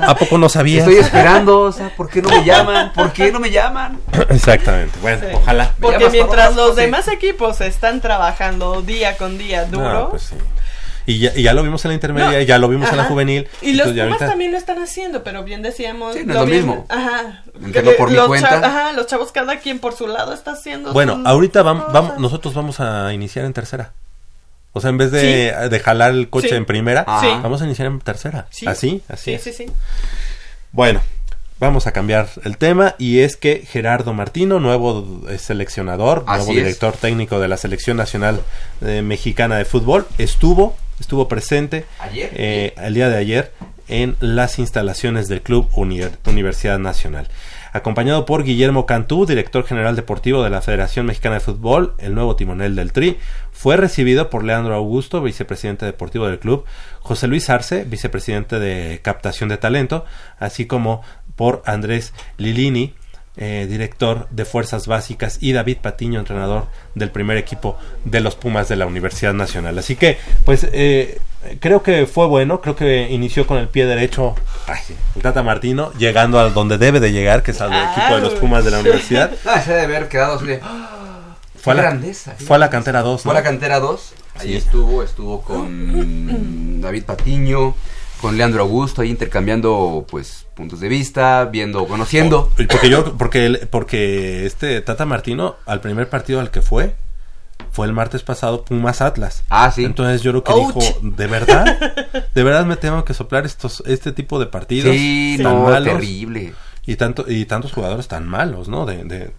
¿A, poco, no sabías? Estoy esperando, o sea, ¿por qué no me llaman? ¿Por qué no me llaman? Exactamente, bueno, ojalá. Porque mientras los demás equipos están trabajando día con día duro. pues sí. Y ya, y ya, lo vimos en la intermedia, y ya lo vimos en la juvenil. Y los Pumas también lo están haciendo, pero bien decíamos. Sí, no es lo, mismo. Ajá. por mi cuenta. ajá, los chavos, cada quien por su lado está haciendo. Bueno, ahorita vamos, vamos, nosotros vamos a iniciar en tercera. O sea, en vez de, de jalar el coche en primera, vamos a iniciar en tercera. Así, así. Sí, sí, sí. Bueno, vamos a cambiar el tema y es que Gerardo Martino, nuevo seleccionador, nuevo director técnico de la Selección Nacional eh, Mexicana de Fútbol, estuvo, estuvo presente eh, el día de ayer en las instalaciones del Club Universidad Nacional acompañado por Guillermo Cantú, director general deportivo de la Federación Mexicana de Fútbol, el nuevo timonel del Tri. Fue recibido por Leandro Augusto, vicepresidente deportivo del club, José Luis Arce, vicepresidente de captación de talento, así como por Andrés Lilini, eh, director de Fuerzas Básicas, y David Patiño, entrenador del primer equipo de los Pumas de la Universidad Nacional. Así que, pues, eh, creo que fue bueno, creo que inició con el pie derecho el Tata Martino, llegando a donde debe de llegar, que es al equipo de los Pumas de la universidad. Ah, se debe haber quedado Fue a, la, grandeza, fue a la cantera 2. Fue a la cantera 2. Ahí estuvo, estuvo con David Patiño, con Leandro Augusto, ahí intercambiando pues puntos de vista, viendo, conociendo. Oh, porque yo, porque, porque este Tata Martino, al primer partido al que fue, fue el martes pasado Pumas Atlas. Ah, sí. Entonces yo creo que dijo, ¿de verdad? ¿De verdad me tengo que soplar estos este tipo de partidos sí, no, terrible. Y tanto y tantos jugadores tan malos, ¿no? De, de,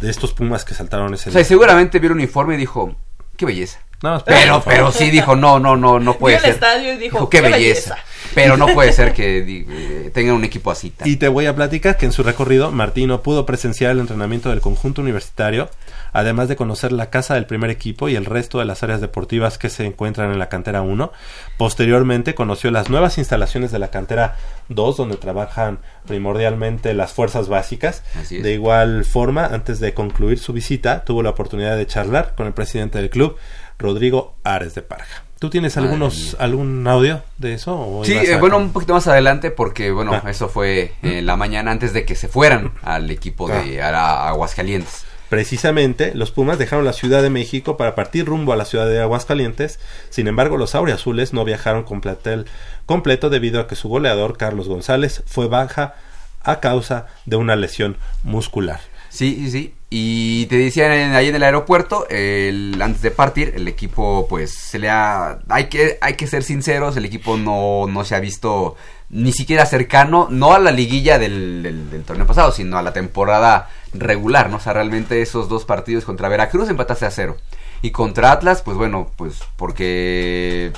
de estos Pumas que saltaron ese O sea, seguramente vio un uniforme y dijo, "Qué belleza." No, pero pero sí dijo, "No, no, no, no puede ser." el estadio y dijo, "Qué, belleza." Pero no puede ser que eh, tengan un equipo así. Y te voy a platicar que en su recorrido Martino pudo presenciar el entrenamiento del conjunto universitario además de conocer la casa del primer equipo y el resto de las áreas deportivas que se encuentran en la cantera 1. Posteriormente conoció las nuevas instalaciones de la cantera 2, donde trabajan primordialmente las fuerzas básicas. De igual forma, antes de concluir su visita, tuvo la oportunidad de charlar con el presidente del club, Rodrigo Ares de Parja. ¿Tú tienes algunos algún audio de eso? sí, eh, bueno, un poquito más adelante porque, bueno, ah. eso fue en la mañana antes de que se fueran al equipo de ah. Aguascalientes. Precisamente, los Pumas dejaron la Ciudad de México para partir rumbo a la ciudad de Aguascalientes. Sin embargo, los Azules no viajaron con plantel completo debido a que su goleador, Carlos González, fue baja a causa de una lesión muscular. Sí, sí, sí. Y te decían ahí en el aeropuerto, antes de partir, el equipo, pues, se le ha... Hay que, hay que ser sinceros, el equipo no, no se ha visto ni siquiera cercano, no a la liguilla del, del, torneo pasado, sino a la temporada regular, ¿no? O sea, realmente esos dos partidos contra Veracruz empataste a cero. Y contra Atlas, pues bueno, pues porque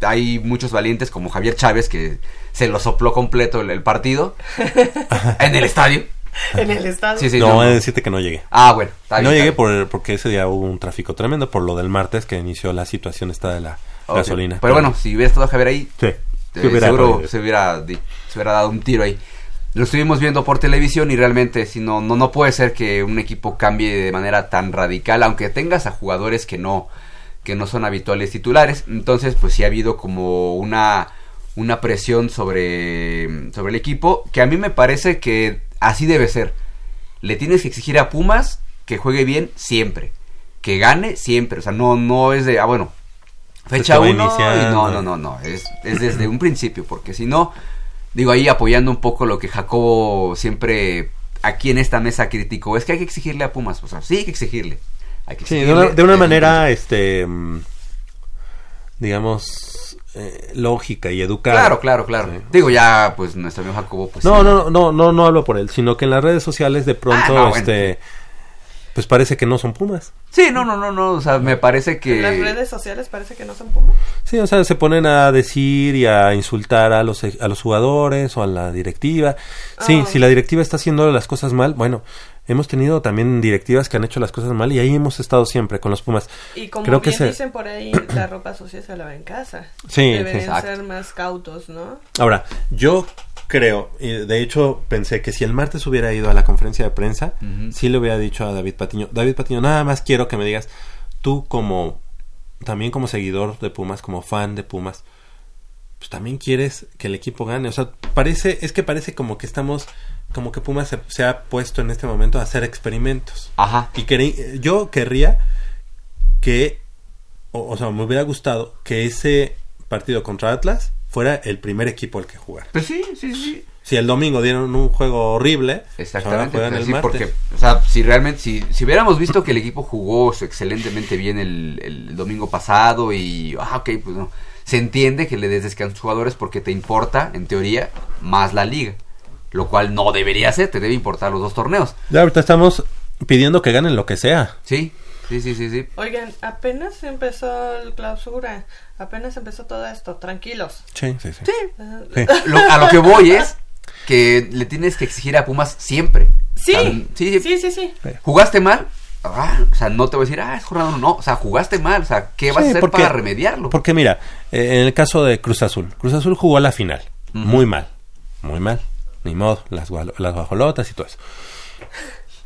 hay muchos valientes como Javier Chávez que se lo sopló completo el, partido en el estadio. en el estadio. Sí, sí, no, voy a decirte que no llegué. Ah, bueno. no llegué por, porque ese día hubo un tráfico tremendo por lo del martes que inició la situación esta de la gasolina. Pero, bueno, si hubiera estado Javier ahí, sí. Eh, seguro se hubiera, se hubiera dado un tiro ahí. Lo estuvimos viendo por televisión y realmente si no, no, no puede ser que un equipo cambie de manera tan radical, aunque tengas a jugadores que no, que no son habituales titulares. Entonces, pues sí ha habido como una, una presión sobre, sobre el equipo, que a mí me parece que así debe ser. Le tienes que exigir a Pumas que juegue bien siempre, que gane siempre. O sea, no, no es de, ah, bueno, fecha uno no, no, no, no, es, es desde un principio, porque si no, digo ahí apoyando un poco lo que Jacobo siempre aquí en esta mesa criticó, es que hay que exigirle a Pumas, o sea, sí hay que exigirle. Hay que sí, de una, manera, este, mm, digamos, eh, lógica y educada. Claro, claro, claro. Digo, ya, pues, nuestro amigo Jacobo, pues... No, no, no, no, no hablo por él, sino que en las redes sociales de pronto, ah, este pues parece que no son Pumas. Sí, no, no, no, no, o sea, me parece que... ¿En las redes sociales parece que no son Pumas? Sí, o sea, se ponen a decir y a insultar a los, a los jugadores o a la directiva. Sí, ah. si la directiva está haciendo las cosas mal, bueno, hemos tenido también directivas que han hecho las cosas mal y ahí hemos estado siempre con los Pumas. Y como Creo bien que dicen por ahí, la ropa sucia se lava en casa. Sí, Deben ser más cautos, ¿no? Ahora, yo creo, y de hecho pensé que si el martes hubiera ido a la conferencia de prensa, sí le hubiera dicho a David Patiño, David Patiño, nada más quiero que me digas, tú como, también como seguidor de Pumas, como fan de Pumas, pues también quieres que el equipo gane, o sea, parece, es que parece como que estamos, como que Pumas se, ha puesto en este momento a hacer experimentos. Ajá. Y yo querría que, o sea, me hubiera gustado que ese partido contra Atlas fuera el primer equipo al que jugar. Pues sí, sí, sí. Si el domingo dieron un juego horrible, pues exactamente. Pues sí, porque, o sea, si realmente, si, si hubiéramos visto que el equipo jugó excelentemente bien el, el domingo pasado y, ah, ok, pues no, se entiende que le des descanso a los jugadores porque te importa, en teoría, más la liga, lo cual no debería ser, te debe importar los dos torneos. Ya ahorita estamos pidiendo que ganen lo que sea. Sí, Sí, sí, sí, sí. Oigan, apenas empezó el clausura, apenas empezó todo esto, tranquilos. Sí, sí, sí. sí. a lo que voy es que le tienes que exigir a Pumas siempre. Sí, sí, sí, sí, sí. ¿Jugaste mal? Ah, o sea, no te voy a decir, ah, es jornada no, o sea, jugaste mal, o sea, ¿qué vas a hacer para remediarlo? Porque mira, eh, en el caso de Cruz Azul, Cruz Azul jugó a la final, muy mal, muy mal, ni modo, las, las bajolotas y todo eso.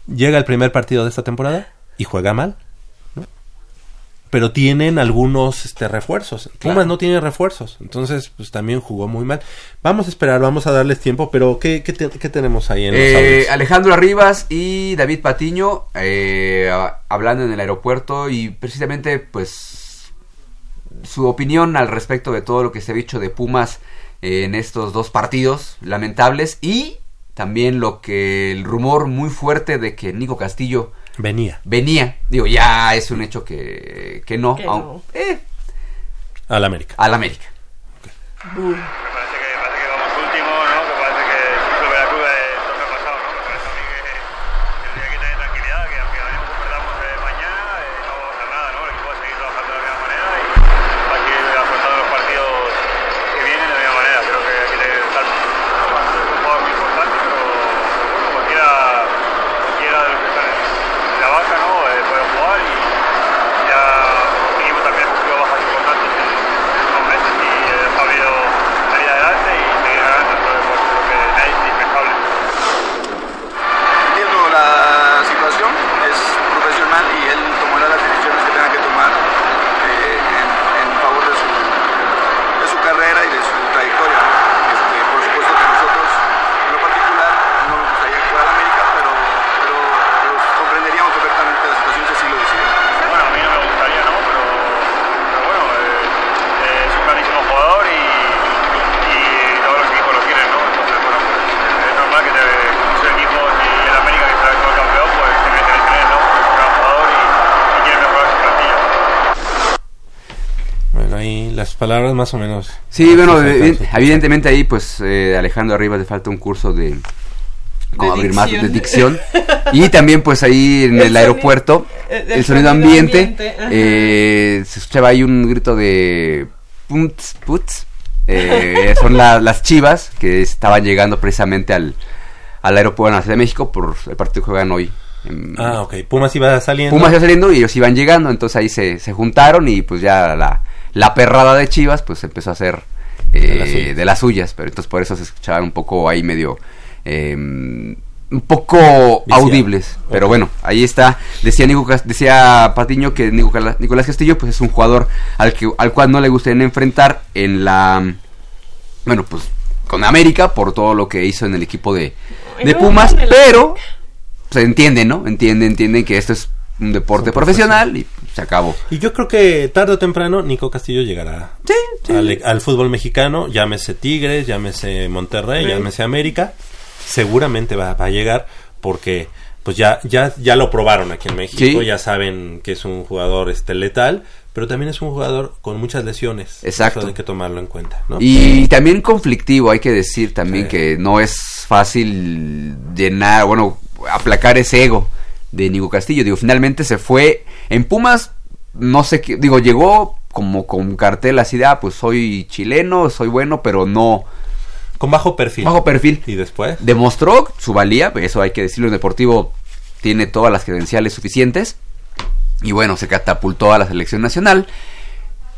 Llega el primer partido de esta temporada y juega mal, pero tienen algunos este, refuerzos. Pumas no tiene refuerzos, entonces pues también jugó muy mal. Vamos a esperar, vamos a darles tiempo, pero ¿qué, qué, tenemos ahí en los eh, Alejandro Arribas y David Patiño eh, hablando en el aeropuerto y precisamente pues su opinión al respecto de todo lo que se ha dicho de Pumas en estos dos partidos lamentables y también lo que el rumor muy fuerte de que Nico Castillo venía. Venía, digo, ya es un hecho que, que no. Eh. al América. Al América. Palabras más o menos. Sí, bueno, evidentemente ahí pues eh, Alejandro Arriba le falta un curso de como abrir más de dicción. Y también pues ahí en el, aeropuerto el, sonido, ambiente, eh, se escuchaba ahí un grito de puts, puts. Eh, son las chivas que estaban llegando precisamente al, al aeropuerto de la Ciudad de México por el partido que juegan hoy ah, ok. Pumas iba saliendo. Pumas iba saliendo y ellos iban llegando, entonces ahí se, se juntaron y pues ya la, la perrada de Chivas pues empezó a ser eh, de, las suyas, pero entonces por eso se escuchaban un poco ahí medio... Em, un poco audibles, pero bueno, ahí está. Decía decía Patiño que Nicolás Castillo pues es un jugador al que al cual no le gustaría enfrentar en la bueno, pues con América por todo lo que hizo en el equipo de, de Pumas, pero se entiende, ¿no? Entiende, entienden que esto es un deporte profesional y se acabó. Y yo creo que tarde o temprano Nico Castillo llegará Al, fútbol mexicano, llámese Tigres, llámese Monterrey, llámese América, seguramente va, a llegar porque pues ya ya ya lo probaron aquí en México, ya saben que es un jugador este letal, pero también es un jugador con muchas lesiones. Exacto. hay que tomarlo en cuenta. Y también conflictivo, hay que decir también que no es fácil llenar, bueno, aplacar ese ego de Nico Castillo. Digo, finalmente se fue en Pumas, no sé qué, digo, llegó como con cartel así de, ah, pues soy chileno, soy bueno, pero no... Con bajo perfil. Bajo perfil. Y después. Demostró su valía, eso hay que decirlo, el Deportivo tiene todas las credenciales suficientes. Y bueno, se catapultó a la selección nacional,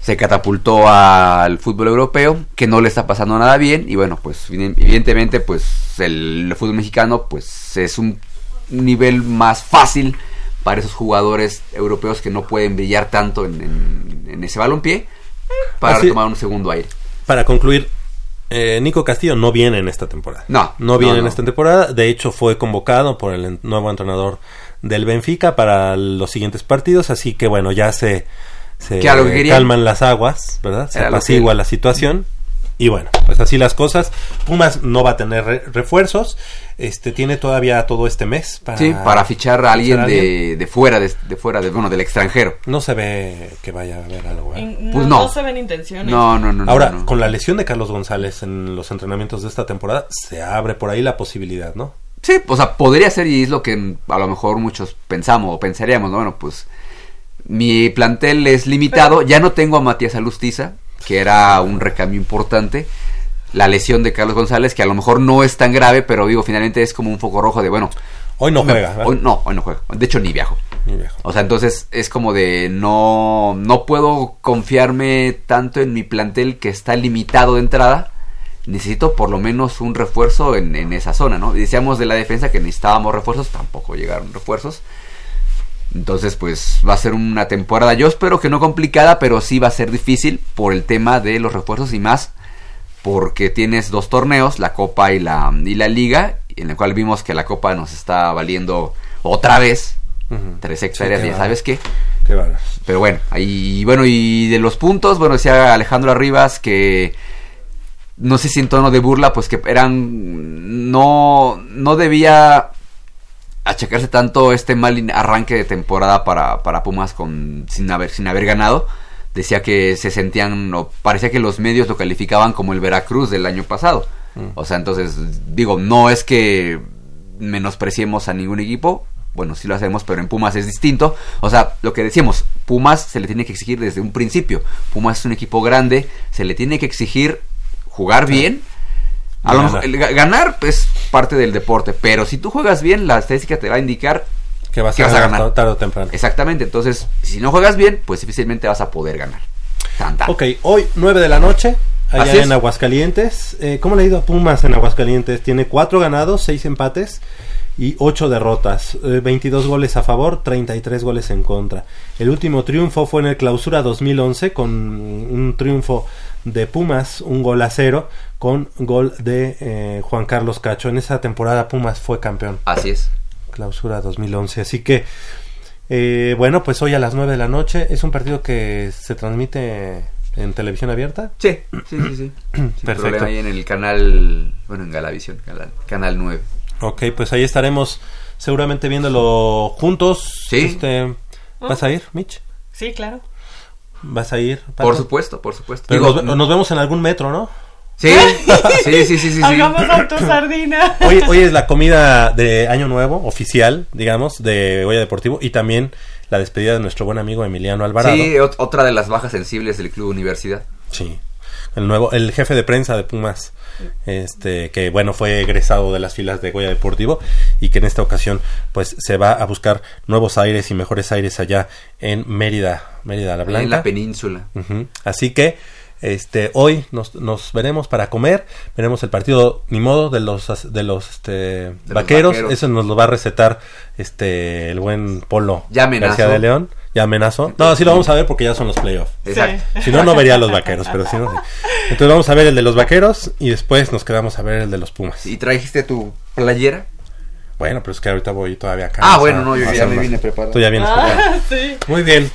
se catapultó al fútbol europeo, que no le está pasando nada bien. Y bueno, pues evidentemente, pues el fútbol mexicano, pues es un nivel más fácil para esos jugadores europeos que no pueden brillar tanto en, ese balompié para tomar un segundo aire. Para concluir, eh, Nico Castillo no viene en esta temporada. No. No viene en esta temporada. De hecho, fue convocado por el nuevo entrenador del Benfica para los siguientes partidos. Así que bueno, ya se, se calman las aguas, ¿verdad? Se apacigua la situación. Y bueno, pues así las cosas. Pumas no va a tener refuerzos. Este tiene todavía todo este mes para, sí, para fichar a alguien, De, fuera, de, fuera, de, bueno, del extranjero. No se ve que vaya a haber algo. ¿eh? pues no. No se ven intenciones. No, no, no. Ahora, con la lesión de Carlos González en los entrenamientos de esta temporada, se abre por ahí la posibilidad, ¿no? Sí, o sea, podría ser y es lo que a lo mejor muchos pensamos o pensaríamos, ¿no? Bueno, pues mi plantel es limitado, ya no tengo a Matías Alustiza, que era un recambio importante. La lesión de Carlos González, que a lo mejor no es tan grave, pero digo, finalmente es como un foco rojo de, bueno... Hoy no juega. Hoy, no, hoy no juega. De hecho, ni viajo. Ni viajo. O sea, entonces es como de no, no puedo confiarme tanto en mi plantel que está limitado de entrada. Necesito por lo menos un refuerzo en, en esa zona, ¿no? Decíamos de la defensa que necesitábamos refuerzos, tampoco llegaron refuerzos. Entonces, pues va a ser una temporada, yo espero que no complicada, pero sí va a ser difícil por el tema de los refuerzos y más porque tienes dos torneos, la Copa y la, y la Liga, en el cual vimos que la Copa nos está valiendo otra vez tres hectáreas, ya sabes qué. Pero bueno, ahí, bueno, y de los puntos, bueno, decía Alejandro Arribas que no sé si en tono de burla, pues que eran, no, no debía achacarse tanto este mal arranque de temporada para, para Pumas con, sin, haber, sin haber ganado. Decía que se sentían, o parecía que los medios lo calificaban como el Veracruz del año pasado. Mm. O sea, entonces, digo, no es que menospreciemos a ningún equipo, bueno, sí lo hacemos, pero en Pumas es distinto. O sea, lo que decíamos, Pumas se le tiene que exigir desde un principio. Pumas es un equipo grande, se le tiene que exigir jugar bien. A lo mejor, ganar es parte del deporte, pero si tú juegas bien, la estadística te va a indicar que vas, a, ganar tarde o temprano. Exactamente, entonces, si no juegas bien, pues difícilmente vas a poder ganar. Ok, hoy 9 de la noche, allá en Aguascalientes. Eh, ¿Cómo le ha ido a Pumas en Aguascalientes? Tiene 4 ganados, 6 empates y 8 derrotas, 22 eh, goles a favor, 33 goles en contra. El último triunfo fue en el clausura 2011 con un triunfo de Pumas, un gol a cero, con gol de eh, Juan Carlos Cacho. En esa temporada Pumas fue campeón. Así es. Clausura 2011. Así que, eh, bueno, pues hoy a las 9 de la noche es un partido que se transmite en televisión abierta. Sí, sí, sí, sí. Perfecto. ahí en el canal, bueno, en Galavisión, canal, canal 9. Ok, pues ahí estaremos seguramente viéndolo juntos. Sí. Este, ¿Vas a ir, Mitch? Sí, claro. ¿Vas a ir? Por supuesto, por supuesto. nos, vemos en algún metro, ¿no? Sí, sí, sí, sí, sí. Hagamos autosardina. Hoy, hoy es la comida de Año Nuevo, oficial, digamos, de Goya Deportivo y también la despedida de nuestro buen amigo Emiliano Alvarado. Sí, otra de las bajas sensibles del Club Universidad. Sí. El nuevo, el jefe de prensa de Pumas este que bueno fue egresado de las filas de Goya Deportivo y que en esta ocasión pues se va a buscar nuevos aires y mejores aires allá en Mérida, Mérida la Blanca. En la península. Así que este hoy nos, nos, veremos para comer veremos el partido ni modo de los de los este vaqueros. eso nos lo va a recetar este el buen Polo ya García de León ya amenazó. No, sí lo vamos a ver porque ya son los playoffs. Exacto. Si no, no vería a los vaqueros, pero si no, Entonces vamos a ver el de los vaqueros y después nos quedamos a ver el de los Pumas. ¿Y trajiste tu playera? Bueno, pero es que ahorita voy todavía acá. Ah, bueno, no, yo ya me vine preparado. Tú ya vienes ah, Sí. Muy bien,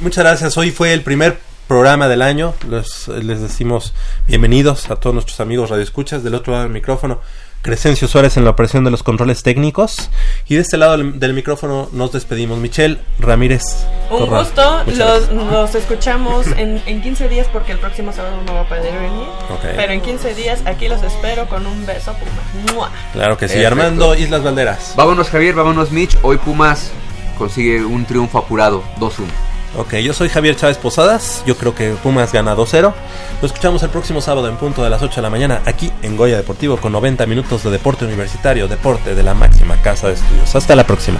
muchas gracias. Hoy fue el primer programa del año. Les, les decimos bienvenidos a todos nuestros amigos radioescuchas del otro lado del micrófono. Crescencio Suárez en la operación de los controles técnicos. Y de este lado del, micrófono nos despedimos. Michelle Ramírez. Un gusto. Los, escuchamos en, en, 15 días porque el próximo sábado no va a poder venir. Pero en 15 días aquí los espero con un beso Puma. Claro que sí. Armando Islas Valderas. Vámonos Javier, vámonos Mitch. Hoy Pumas consigue un triunfo apurado. 2-1. Ok, yo soy Javier Chávez Posadas. Yo creo que Pumas gana 2-0. Lo escuchamos el próximo sábado en punto de las 8 de la mañana aquí en Goya Deportivo con 90 minutos de deporte universitario, deporte de la máxima casa de estudios. Hasta la próxima.